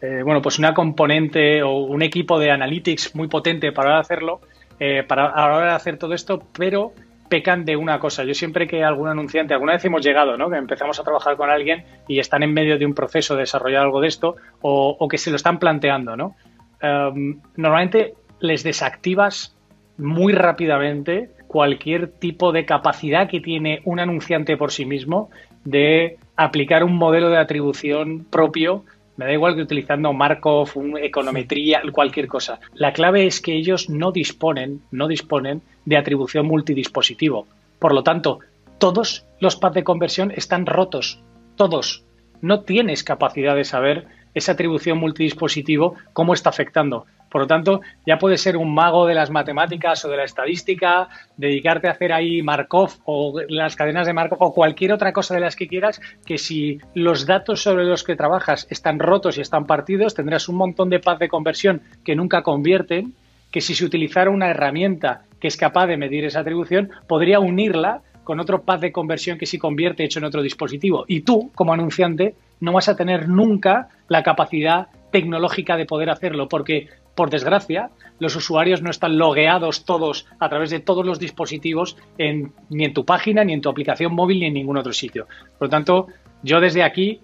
eh, bueno, pues una componente o un equipo de analytics muy potente para hacerlo, eh, para a la hora de hacer todo esto, pero pecan de una cosa. Yo siempre que algún anunciante, alguna vez hemos llegado, ¿no? Que empezamos a trabajar con alguien y están en medio de un proceso de desarrollar algo de esto o, que se lo están planteando, ¿no? Em, normalmente les desactivas muy rápidamente cualquier tipo de capacidad que tiene un anunciante por sí mismo de aplicar un modelo de atribución propio me da igual que utilizando Markov, econometría, cualquier cosa. La clave es que ellos no disponen, no disponen de atribución multidispositivo. Por lo tanto, todos los paths de conversión están rotos. Todos. No tienes capacidad de saber esa atribución multidispositivo cómo está afectando. Por lo tanto, ya puedes ser un mago de las matemáticas o de la estadística, dedicarte a hacer ahí Markov o las cadenas de Markov o cualquier otra cosa de las que quieras, que si los datos sobre los que trabajas están rotos y están partidos, tendrás un montón de paz de conversión que nunca convierten, que si se utilizara una herramienta que es capaz de medir esa atribución, podría unirla con otro paz de conversión que sí convierte hecho en otro dispositivo. Y tú, como anunciante, no vas a tener nunca la capacidad tecnológica de poder hacerlo, porque por desgracia, los usuarios no están logueados todos a través de todos los dispositivos ni en tu página, ni en tu aplicación móvil, ni en ningún otro sitio. Por lo tanto, yo desde aquí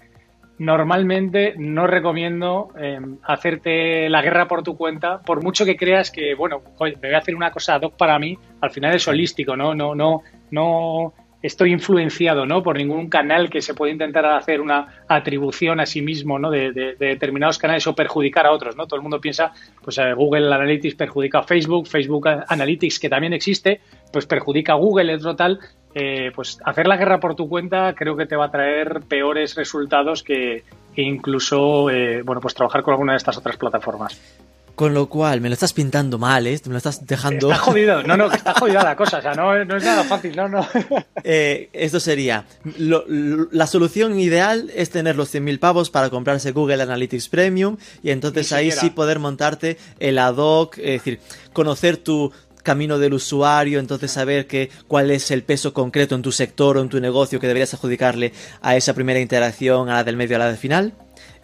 normalmente no recomiendo em, hacerte la guerra por tu cuenta, por mucho que creas que, bueno, me voy a hacer una cosa ad hoc para mí, al final es holístico, ¿no? No, no, no estoy influenciado ¿no? por ningún canal que se pueda intentar hacer una atribución a sí mismo ¿no? de, determinados canales o perjudicar a otros. ¿no? Todo el mundo piensa, pues eh, Google Analytics perjudica a Facebook, Facebook Analytics, que también existe, pues perjudica a Google, es tal. Eh, pues hacer la guerra por tu cuenta creo que te va a traer peores resultados que, incluso eh, bueno pues trabajar con alguna de estas otras plataformas. Con lo cual, me lo estás pintando mal, ¿eh? Me lo estás dejando... Está jodido, no, no, está jodida la cosa, o sea, no, es nada fácil, no, no. Eh, esto sería, la solución ideal es tener los 100.000 pavos para comprarse Google Analytics Premium y entonces ahí sí poder montarte el ad hoc, es decir, conocer tu, camino del usuario, entonces saber que, cuál es el peso concreto en tu sector o en tu negocio que deberías adjudicarle a esa primera interacción, a la del medio, a la del final.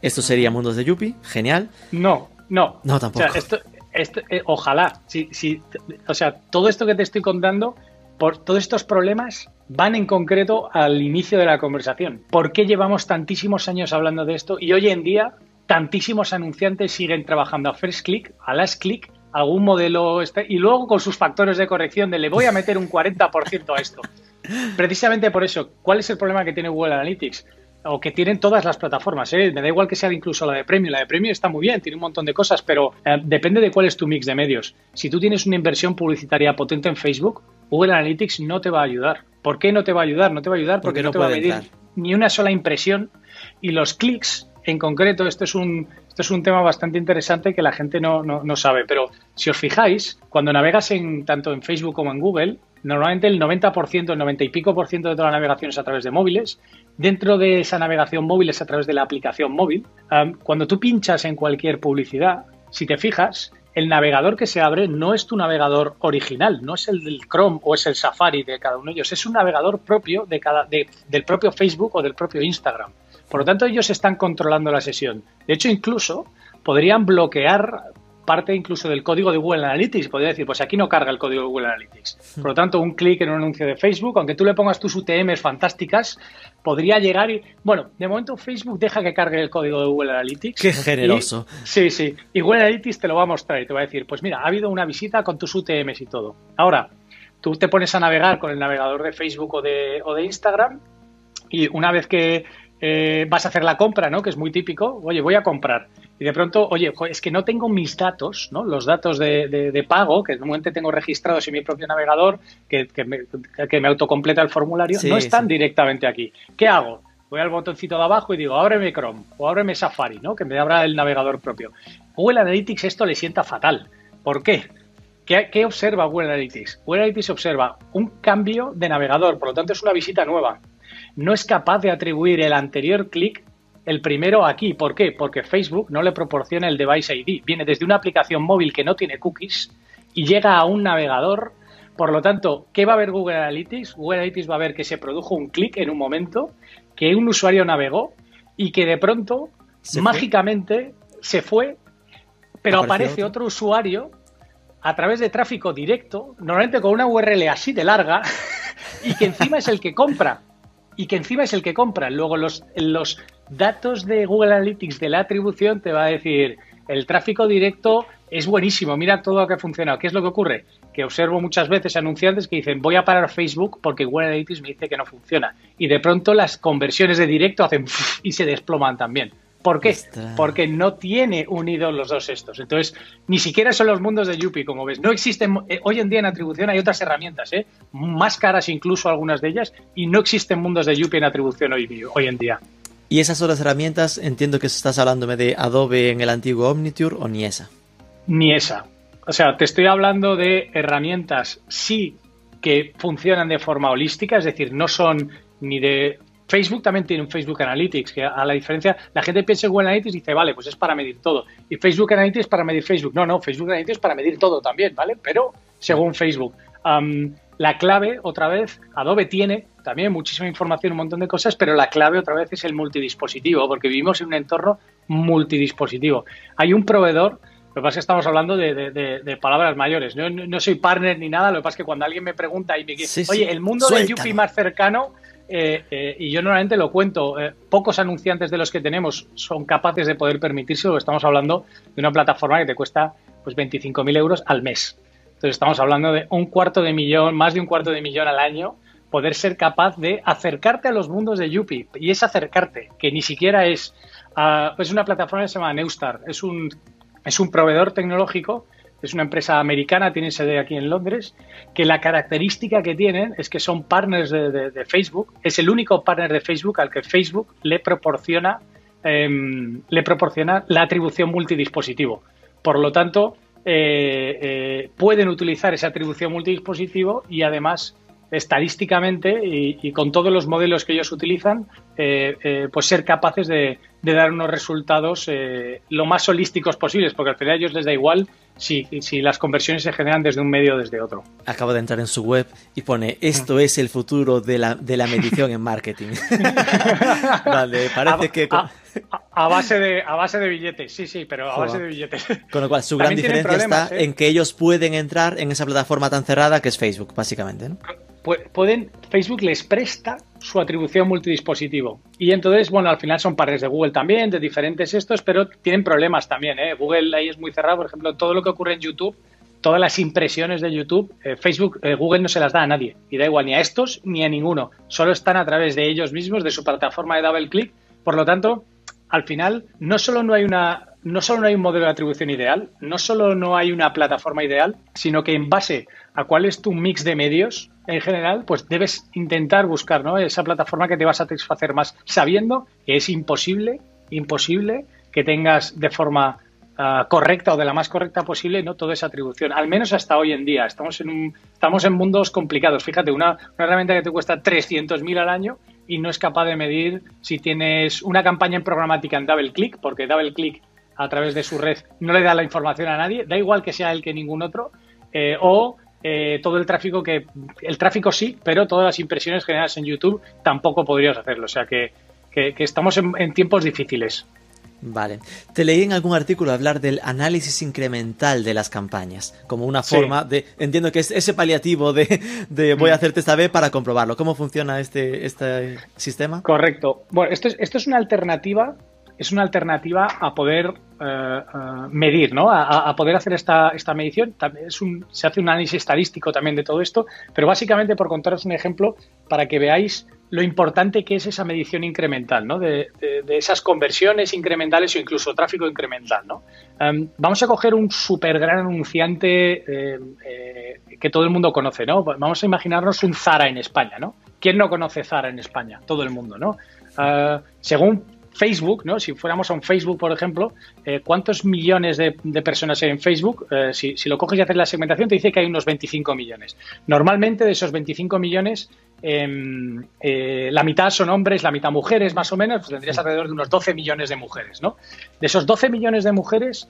Esto sería Mundos de Yuppie, genial. No, no. No, tampoco. O sea, esto, eh, ojalá, si, si, o sea, todo esto que te estoy contando, por todos estos problemas van en concreto al inicio de la conversación. ¿Por qué llevamos tantísimos años hablando de esto y hoy en día tantísimos anunciantes siguen trabajando a first click, a last click, algún modelo este, y luego con sus factores de corrección de le voy a meter un 40% a esto? Precisamente por eso, ¿cuál es el problema que tiene Google Analytics? o que tienen todas las plataformas. ¿eh? Me da igual que sea incluso la de Premium. La de Premium está muy bien, tiene un montón de cosas, pero eh, depende de cuál es tu mix de medios. Si tú tienes una inversión publicitaria potente en Facebook, Google Analytics no te va a ayudar. ¿Por qué no te va a ayudar? No te va a ayudar porque, no, te va a medir ni una sola impresión y los clics en concreto, esto es un, esto es un tema bastante interesante que la gente no, no, no sabe, pero si os fijáis, cuando navegas en, tanto en Facebook como en Google, normalmente el 90%, el 90 y pico por ciento de toda la navegación es a través de móviles. Dentro de esa navegación móvil es a través de la aplicación móvil. cuando tú pinchas en cualquier publicidad, si te fijas, el navegador que se abre no es tu navegador original, no es el del Chrome o es el Safari de cada uno de ellos, es un navegador propio de cada, del propio Facebook o del propio Instagram. Por lo tanto, ellos están controlando la sesión. De hecho, incluso podrían bloquear parte incluso del código de Google Analytics. Podría decir, pues aquí no carga el código de Google Analytics. Por lo tanto, un clic en un anuncio de Facebook, aunque tú le pongas tus UTMs fantásticas, podría llegar y, bueno, de momento Facebook deja que cargue el código de Google Analytics. Qué generoso. sí, sí. Y Google Analytics te lo va a mostrar y te va a decir, pues mira, ha habido una visita con tus UTMs y todo. Ahora, tú te pones a navegar con el navegador de Facebook o de, o de Instagram y una vez que eh, vas a hacer la compra, ¿no? Que es muy típico. Oye, voy a comprar. Y de pronto, oye, es que no tengo mis datos, ¿no? Los datos de, pago, que momento tengo registrados en mi propio navegador, que, me, autocompleta el formulario, no están directamente aquí. ¿Qué hago? Voy al botoncito de abajo y digo, ábreme Chrome o ábreme Safari, ¿no? Que me abra el navegador propio. Google Analytics esto le sienta fatal. ¿Por qué? ¿Qué, ¿Qué, observa Google Analytics? Google Analytics observa un cambio de navegador, por lo tanto es una visita nueva no es capaz de atribuir el anterior clic el primero aquí. ¿Por qué? Porque Facebook no le proporciona el device ID. Viene desde una aplicación móvil que no tiene cookies y llega a un navegador. Por lo tanto, ¿qué va a ver Google Analytics? Google Analytics va a ver que se produjo un clic en un momento, que un usuario navegó y que de pronto, mágicamente, se fue, pero aparece otro usuario a través de tráfico directo, normalmente con una URL así de larga, y que encima es el que compra y que encima es el que compra. Luego los, los datos de Google Analytics de la atribución te va a decir el tráfico directo es buenísimo, mira todo lo que ha funcionado. ¿Qué es lo que ocurre? Que observo muchas veces anunciantes que dicen voy a parar Facebook porque Google Analytics me dice que no funciona. Y de pronto las conversiones de directo hacen y se desploman también. ¿Por qué? Porque no tiene unidos los dos estos. Entonces, ni siquiera son los mundos de Yuppie, como ves. No existen, eh, hoy en día en atribución hay otras herramientas, ¿eh? más caras incluso algunas de ellas, y no existen mundos de Yuppie en atribución hoy, hoy en día. ¿Y esas otras herramientas, entiendo que estás hablándome de Adobe en el antiguo Omniture o ni esa? Ni esa. O sea, te estoy hablando de herramientas, sí, que funcionan de forma holística, es decir, no son ni de Facebook también tiene un Facebook Analytics, que a la diferencia, la gente piensa en Google Analytics y dice, vale, pues es para medir todo. Y Facebook Analytics es para medir Facebook. No, no, Facebook Analytics es para medir todo también, ¿vale? Pero según Facebook. la clave, otra vez, Adobe tiene también muchísima información, un montón de cosas, pero la clave otra vez es el multidispositivo, porque vivimos en un entorno multidispositivo. Hay un proveedor lo que pasa es que estamos hablando de, palabras mayores. No, soy partner ni nada. Lo que pasa es que cuando alguien me pregunta y me dice, oye, el mundo de Yuppie más cercano eh, eh, y yo normalmente lo cuento, eh, pocos anunciantes de los que tenemos son capaces de poder permitirse, estamos hablando de una plataforma que te cuesta pues 25.000 euros al mes. Entonces estamos hablando de un cuarto de millón, más de un cuarto de millón al año poder ser capaz de acercarte a los mundos de Yuppie. Y es acercarte, que ni siquiera es... Uh, es una plataforma que se llama Neustar. Es un, es un proveedor tecnológico es una empresa americana, tiene sede aquí en Londres, que la característica que tienen es que son partners de, Facebook, es el único partner de Facebook al que Facebook le proporciona, em, le proporciona la atribución multidispositivo. Por lo tanto, eh, eh, pueden utilizar esa atribución multidispositivo y además estadísticamente y, con todos los modelos que ellos utilizan, eh, pues ser capaces de, dar unos resultados lo más holísticos posibles, porque al final a ellos les da igual si, si las conversiones se generan desde un medio o desde otro. Acabo de entrar en su web y pone esto es el futuro de la, de la medición en marketing. vale, parece que... A, base de, a base de billetes, sí, sí, pero a base de billetes. Con lo cual, su gran diferencia está ¿eh? en que ellos pueden entrar en esa plataforma tan cerrada que es Facebook, básicamente. ¿no? pueden, Facebook les presta su atribución multidispositivo. Y entonces, bueno, al final son pares de Google también, de diferentes estos, pero tienen problemas también. ¿eh? Google ahí es muy cerrado, por ejemplo, todo lo que ocurre en YouTube, todas las impresiones de YouTube, eh, Facebook, eh, Google no se las da a nadie. Y da igual ni a estos ni a ninguno. Solo están a través de ellos mismos, de su plataforma de double click. Por lo tanto, al final, no solo no hay una no solo no hay un modelo de atribución ideal, no solo no hay una plataforma ideal, sino que en base a cuál es tu mix de medios, en general, pues debes intentar buscar ¿no? esa plataforma que te va a satisfacer más, sabiendo que es imposible, imposible que tengas de forma ah, correcta o de la más correcta posible no toda esa atribución, al menos hasta hoy en día. Estamos en, un, estamos en mundos complicados. Fíjate, una, una herramienta que te cuesta 300.000 al año y no es capaz de medir si tienes una campaña en programática en double click, porque double click a través de su red no le da la información a nadie, da igual que sea él que ningún otro, eh, o eh, todo el tráfico que el tráfico sí, pero todas las impresiones generadas en YouTube tampoco podrías hacerlo. O sea que, estamos en, tiempos difíciles. Vale. Te leí en algún artículo hablar del análisis incremental de las campañas, como una forma de. Entiendo que es ese paliativo de, voy a mm. hacerte esta vez para comprobarlo. ¿Cómo funciona este, este sistema? Correcto. Bueno, esto es, esto es una alternativa es una alternativa a poder eh, eh, medir, ¿no? A, poder hacer esta, esta medición. Es un, se hace un análisis estadístico también de todo esto, pero básicamente por contaros un ejemplo para que veáis lo importante que es esa medición incremental, ¿no? De, esas conversiones incrementales o incluso tráfico incremental, ¿no? Em, vamos a coger un súper gran anunciante eh, que todo el mundo conoce, ¿no? Vamos a imaginarnos un Zara en España, ¿no? ¿Quién no conoce Zara en España? Todo el mundo, ¿no? según Facebook, ¿no? Si fuéramos a un Facebook, por ejemplo, eh, ¿cuántos millones de, personas hay en Facebook? Eh, si, lo coges y haces la segmentación, te dice que hay unos 25 millones. Normalmente de esos 25 millones, em, eh, la mitad son hombres, la mitad mujeres, más o menos, pues tendrías alrededor de unos 12 millones de mujeres, ¿no? De esos 12 millones de mujeres,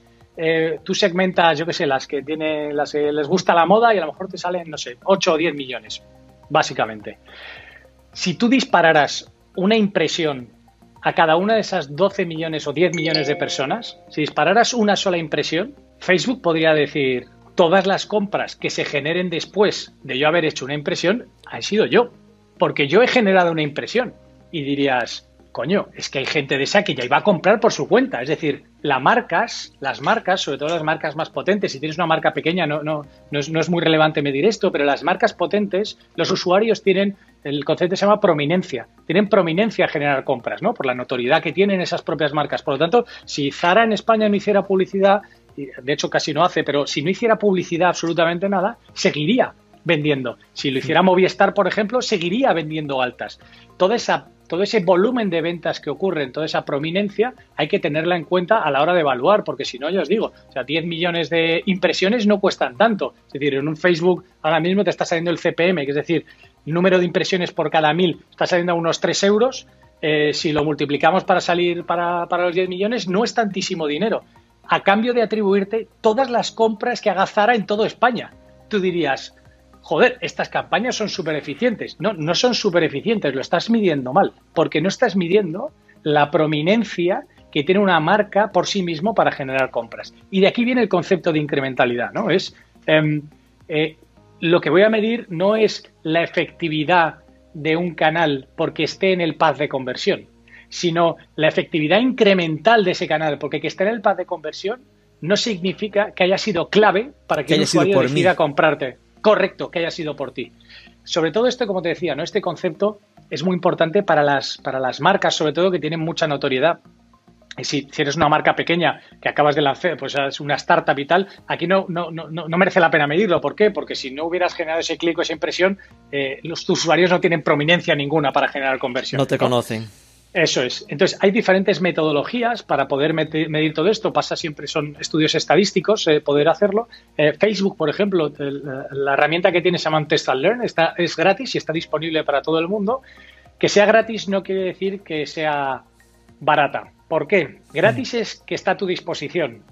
tú segmentas, yo qué sé, las que tienen, las que les gusta la moda y a lo mejor te salen, no sé, 8 o 10 millones, básicamente. Si tú dispararas una impresión a cada una de esas 12 millones o 10 millones de personas, si dispararas una sola impresión, Facebook podría decir, todas las compras que se generen después de yo haber hecho una impresión, han sido yo, porque yo he generado una impresión. Y dirías, coño, es que hay gente de esa que ya iba a comprar por su cuenta. Es decir, las marcas, las marcas, sobre todo las marcas más potentes, si tienes una marca pequeña no, no, no, es, no es muy relevante medir esto, pero las marcas potentes, los usuarios tienen el concepto se llama prominencia. Tienen prominencia a generar compras, ¿no? Por la notoriedad que tienen esas propias marcas. Por lo tanto, si Zara en España no hiciera publicidad, de hecho casi no hace, pero si no hiciera publicidad absolutamente nada, seguiría vendiendo. Si lo hiciera Movistar, por ejemplo, seguiría vendiendo altas. Toda esa, todo ese volumen de ventas que ocurren, toda esa prominencia, hay que tenerla en cuenta a la hora de evaluar, porque si no, ya os digo, o sea, 10 millones de impresiones no cuestan tanto. Es decir, en un Facebook ahora mismo te está saliendo el CPM, que es decir, número de impresiones por cada mil está saliendo a unos 3 euros. Eh, si lo multiplicamos para salir para, los 10 millones, no es tantísimo dinero. A cambio de atribuirte todas las compras que haga Zara en toda España. Tú dirías, joder, estas campañas son súper eficientes. No, no son súper eficientes, lo estás midiendo mal, porque no estás midiendo la prominencia que tiene una marca por sí mismo para generar compras. Y de aquí viene el concepto de incrementalidad, ¿no? Es em, eh, lo que voy a medir no es la efectividad de un canal porque esté en el path de conversión, sino la efectividad incremental de ese canal, porque que esté en el path de conversión no significa que haya sido clave para que, el usuario decida comprarte. Correcto, que haya sido por ti. sobre todo esto, como te decía, ¿no? Este concepto es muy importante para las, para las marcas, sobre todo que tienen mucha notoriedad. Y si, si, eres una marca pequeña que acabas de lanzar, pues es una startup y tal, aquí no, no, no, no merece la pena medirlo. ¿Por qué? Porque si no hubieras generado ese clic o esa impresión, eh, los usuarios no tienen prominencia ninguna para generar conversión. No te conocen. Eso es. Entonces, hay diferentes metodologías para poder medir todo esto. Pasa siempre, son estudios estadísticos, eh, poder hacerlo. Eh, Facebook, por ejemplo, la herramienta que tiene se llama Test and Learn, está, es gratis y está disponible para todo el mundo. Que sea gratis no quiere decir que sea barata. ¿Por qué? Gratis es que está a tu disposición.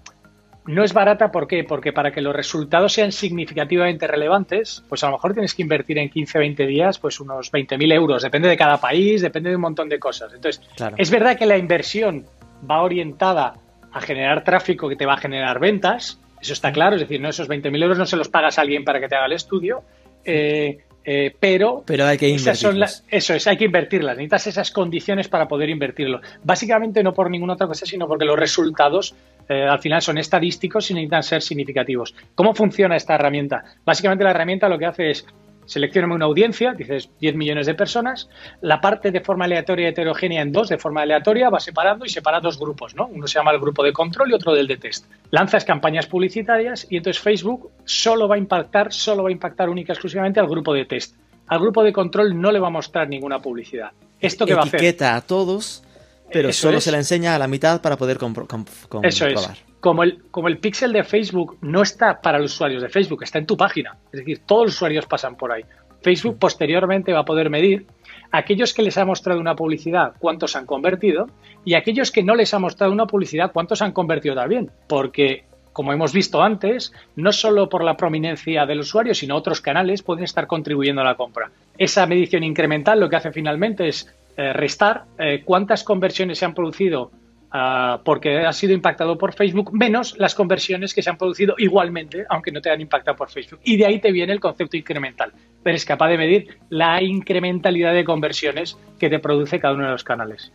No es barata, ¿por qué? Porque para que los resultados sean significativamente relevantes, pues a lo mejor tienes que invertir en 15, 20 días, pues unos 20.000 euros. Depende de cada país, depende de un montón de cosas. Entonces, es verdad que la inversión va orientada a generar tráfico que te va a generar ventas, eso está claro, es decir, no esos 20.000 euros no se los pagas a alguien para que te haga el estudio, eh, eh, pero, pero hay que invertirlas. eso es, hay que invertirlas. Necesitas esas condiciones para poder invertirlo. Básicamente no por ninguna otra cosa, sino porque los resultados eh, al final son estadísticos y necesitan ser significativos. ¿Cómo funciona esta herramienta? Básicamente la herramienta lo que hace es seleccioname una audiencia, dices 10 millones de personas, la parte de forma aleatoria y heterogénea en dos, de forma aleatoria, va separando y separa dos grupos, ¿no? Uno se llama el grupo de control y otro del de test. Lanzas campañas publicitarias y entonces Facebook solo va a impactar, solo va a impactar única y exclusivamente al grupo de test. Al grupo de control no le va a mostrar ninguna publicidad. ¿Esto que va a hacer? Etiqueta a todos, pero solo se la enseña a la mitad para poder comprobar. Eso es como el, como el pixel de Facebook no está para los usuarios de Facebook, está en tu página. Es decir, todos los usuarios pasan por ahí. Facebook posteriormente va a poder medir aquellos que les ha mostrado una publicidad, cuántos han convertido, y aquellos que no les ha mostrado una publicidad, cuántos han convertido también. Porque, como hemos visto antes, no solo por la prominencia del usuario, sino otros canales pueden estar contribuyendo a la compra. Esa medición incremental lo que hace finalmente es eh, restar eh, cuántas conversiones se han producido Ah, porque ha sido impactado por Facebook, menos las conversiones que se han producido igualmente, aunque no te han impactado por Facebook. Y de ahí te viene el concepto incremental. Eres capaz de medir la incrementalidad de conversiones que te produce cada uno de los canales.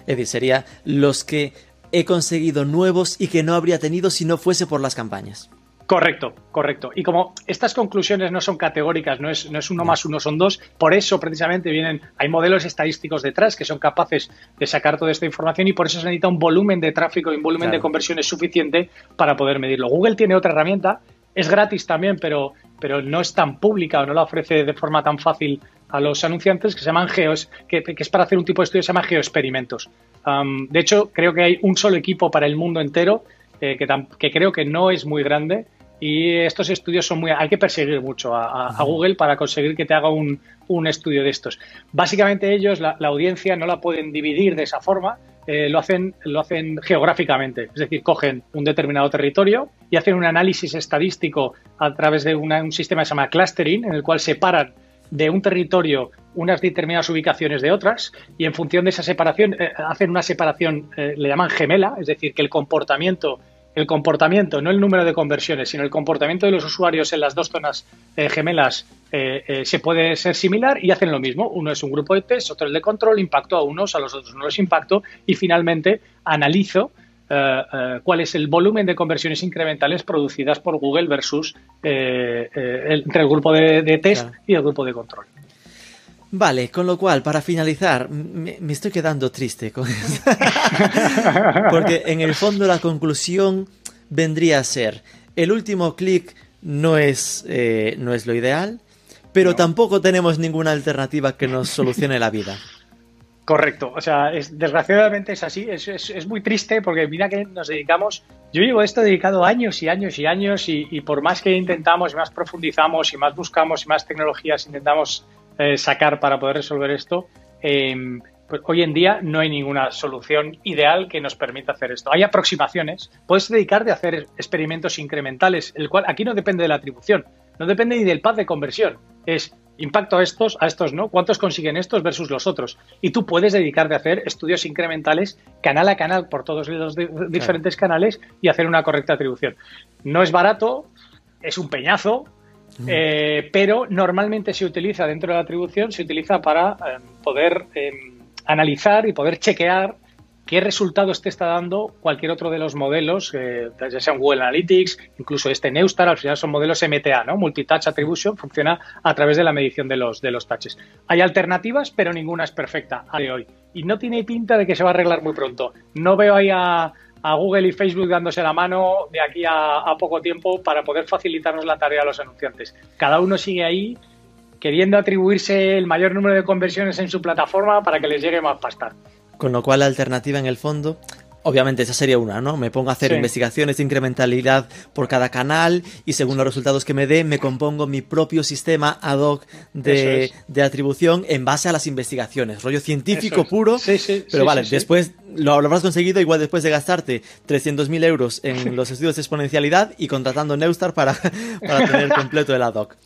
Es decir, sería los que he conseguido nuevos y que no habría tenido si no fuese por las campañas. Correcto, correcto. Y como estas conclusiones no son categóricas, no es, no es uno más uno, son dos, por eso precisamente vienen, hay modelos estadísticos detrás que son capaces de sacar toda esta información y por eso se necesita un volumen de tráfico y un volumen de conversiones suficiente para poder medirlo. Google tiene otra herramienta, es gratis también, pero, pero no es tan pública o no la ofrece de forma tan fácil a los anunciantes que se llaman geos, que, es para hacer un tipo de estudio que se llama geoexperimentos. de hecho, creo que hay un solo equipo para el mundo entero eh, que, que, creo que no es muy grande y estos estudios son muy... Hay que perseguir mucho a, Google para conseguir que te haga un, estudio de estos. Básicamente ellos, la, audiencia, no la pueden dividir de esa forma, eh, lo, hacen, lo hacen geográficamente. Es decir, cogen un determinado territorio y hacen un análisis estadístico a través de un sistema que se llama clustering, en el cual separan de un territorio unas determinadas ubicaciones de otras y en función de esa separación eh, hacen una separación, eh, le llaman gemela, es decir, que el comportamiento el comportamiento, no el número de conversiones, sino el comportamiento de los usuarios en las dos zonas eh, gemelas eh, eh, se puede ser similar y hacen lo mismo. Uno es un grupo de test, otro el de control, impacto a unos, a los otros no los impacto y finalmente analizo cuál es el volumen de conversiones incrementales producidas por Google versus entre el grupo de, test y el grupo de control. Vale, con lo cual, para finalizar, me, estoy quedando triste con eso. Porque en el fondo la conclusión vendría a ser, el último clic no es, eh, no es lo ideal, pero tampoco tenemos ninguna alternativa que nos solucione la vida. Correcto, o sea, es, desgraciadamente es así, es, es, muy triste porque mira que nos dedicamos, yo llevo esto dedicado años y años y años y, y por más que intentamos y más profundizamos y más buscamos y más tecnologías intentamos eh, sacar para poder resolver esto, em, pues hoy en día no hay ninguna solución ideal que nos permita hacer esto. Hay aproximaciones. Puedes dedicarte a hacer experimentos incrementales, el cual aquí no depende de la atribución, no depende ni del path de conversión. Es impacto a estos, a estos no, cuántos consiguen estos versus los otros. Y tú puedes dedicarte a hacer estudios incrementales canal a canal por todos los diferentes canales y hacer una correcta atribución. No es barato, es un peñazo, eh, pero normalmente se utiliza dentro de la atribución, se utiliza para eh, poder eh, analizar y poder chequear qué resultados te está dando cualquier otro de los modelos, eh, ya sea Google Analytics, incluso este Neustar, al final son modelos MTA, ¿no? Multitouch Attribution, funciona a través de la medición de los, de los touches. Hay alternativas, pero ninguna es perfecta a de hoy. Y no tiene pinta de que se va a arreglar muy pronto. No veo ahí a, Google y Facebook dándose la mano de aquí a, a poco tiempo para poder facilitarnos la tarea a los anunciantes. Cada uno sigue ahí queriendo atribuirse el mayor número de conversiones en su plataforma para que les llegue más pasta. Con lo cual la alternativa en el fondo Obviamente, esa sería una, ¿no? Me pongo a hacer investigaciones de incrementalidad por cada canal y según los resultados que me dé, me compongo mi propio sistema ad hoc de, atribución en base a las investigaciones. Rollo científico puro. Sí, sí, pero vale, después lo, habrás conseguido igual después de gastarte 300.000 euros en los estudios de exponencialidad y contratando Neustar para, para tener completo el ad hoc.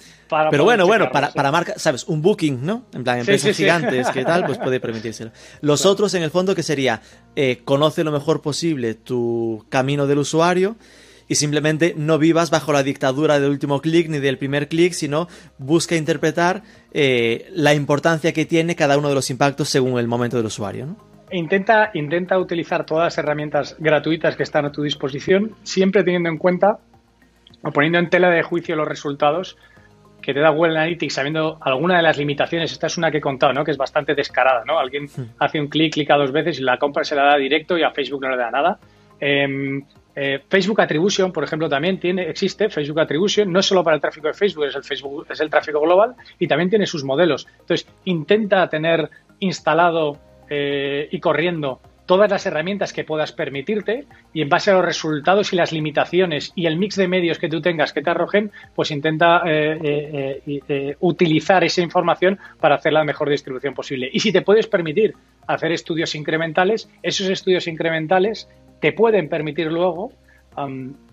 Pero bueno, bueno, para, para marca, ¿sabes? Un booking, ¿no? En plan, empresas gigantes, que tal, pues puede permitírselo. Los otros, en el fondo, que sería, eh, conoce lo mejor posible tu camino del usuario y simplemente no vivas bajo la dictadura del último clic ni del primer clic, sino busca interpretar eh, la importancia que tiene cada uno de los impactos según el momento del usuario, ¿no? Intenta, intenta utilizar todas las herramientas gratuitas que están a tu disposición, siempre teniendo en cuenta o poniendo en tela de juicio los resultados que te da Google Analytics sabiendo alguna de las limitaciones, esta es una que he contado, ¿no? que es bastante descarada, ¿no? Alguien hmm. hace un clic, clica dos veces y la compra se la da directo y a Facebook no le da nada. Em, eh, Facebook Attribution, por ejemplo, también tiene, existe Facebook Attribution, no solo para el tráfico de Facebook, es el Facebook, es el tráfico global y también tiene sus modelos. Entonces, intenta tener instalado eh, y corriendo todas las herramientas que puedas permitirte y en base a los resultados y las limitaciones y el mix de medios que tú tengas que te arrojen, pues intenta eh, eh, eh, utilizar esa información para hacer la mejor distribución posible. Y si te puedes permitir hacer estudios incrementales, esos estudios incrementales te pueden permitir luego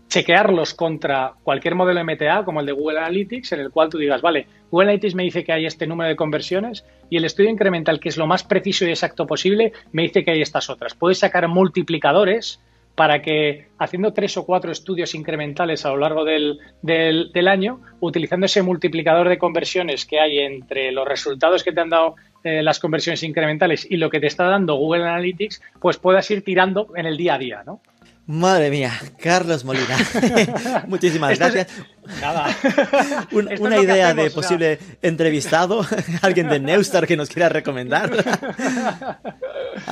chequearlos contra cualquier modelo MTA como el de Google Analytics, en el cual tú digas, vale, Google Analytics me dice que hay este número de conversiones y el estudio incremental, que es lo más preciso y exacto posible, me dice que hay estas otras. Puedes sacar multiplicadores para que haciendo tres o cuatro estudios incrementales a lo largo del, del, año, utilizando ese multiplicador de conversiones que hay entre los resultados que te han dado eh, las conversiones incrementales y lo que te está dando Google Analytics, pues puedas ir tirando en el día a día, ¿no? Madre mía, Carlos Molina. Muchísimas gracias. nada. una idea de posible entrevistado, alguien de Neustar que nos quiera recomendar.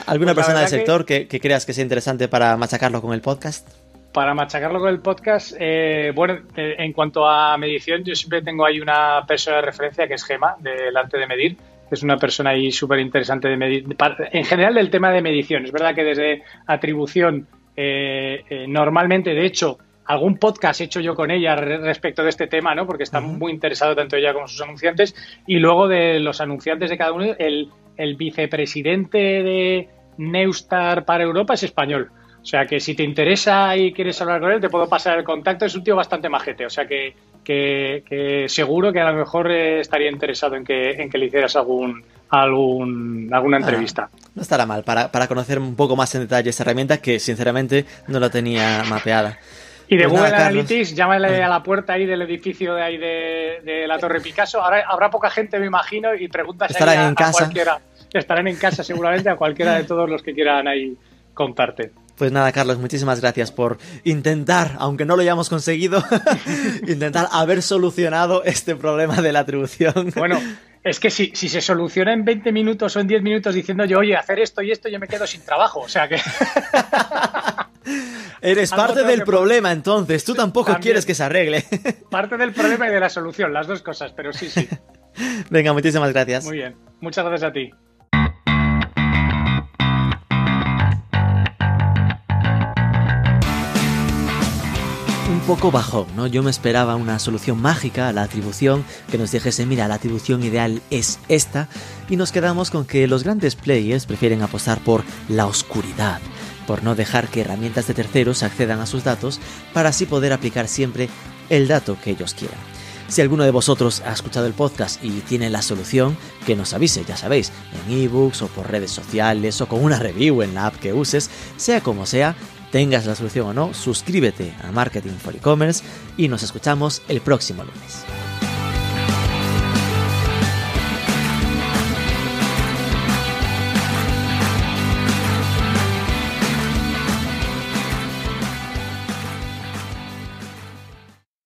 ¿Alguna pues persona del sector que... creas que sea interesante para machacarlo con el podcast? Para machacarlo con el podcast, eh, bueno, eh, en cuanto a medición, yo siempre tengo ahí una persona de referencia que es Gema, del arte de medir, es una persona ahí súper interesante de medir. En general, del tema de medición. Es verdad que desde atribución eh, eh, normalmente, de hecho, algún podcast he hecho yo con ella respecto de este tema, ¿no? Porque está muy interesado tanto ella como sus anunciantes. Y luego de los anunciantes de cada uno, el, vicepresidente de Neustar para Europa es español. O sea que si te interesa y quieres hablar con él, te puedo pasar el contacto. Es un tío bastante majete. O sea que, que, seguro que a lo mejor eh, estaría interesado en que, en que le hicieras algún, algún, alguna entrevista. no estará mal para, para, conocer un poco más en detalle esta herramienta que sinceramente no la tenía mapeada. Y de pues Google Analytics, llámale a la puerta ahí del edificio de ahí de, la Torre Picasso. Ahora habrá poca gente, me imagino, y preguntas Estarán a, en casa. cualquiera. Estarán en casa seguramente a cualquiera de todos los que quieran ahí contarte. Pues nada, Carlos, muchísimas gracias por intentar, aunque no lo hayamos conseguido, intentar haber solucionado este problema de la atribución. Bueno, es que si, si se soluciona en 20 minutos o en 10 minutos diciendo yo, oye, hacer esto y esto, yo me quedo sin trabajo. O sea que. Eres parte del problema, entonces. Tú tampoco quieres que se arregle. parte del problema y de la solución, las dos cosas, pero sí, sí. Venga, muchísimas gracias. Muy bien. Muchas gracias a ti. Poco bajo, ¿no? Yo me esperaba una solución mágica a la atribución que nos dijese, mira, la atribución ideal es esta, y nos quedamos con que los grandes players prefieren apostar por la oscuridad, por no dejar que herramientas de terceros accedan a sus datos para así poder aplicar siempre el dato que ellos quieran. Si alguno de vosotros ha escuchado el podcast y tiene la solución, que nos avise, ya sabéis, en ebooks o por redes sociales o con una review en la app que uses, sea como sea, Tengas la solución o no, suscríbete a Marketing for E-Commerce y nos escuchamos el próximo lunes.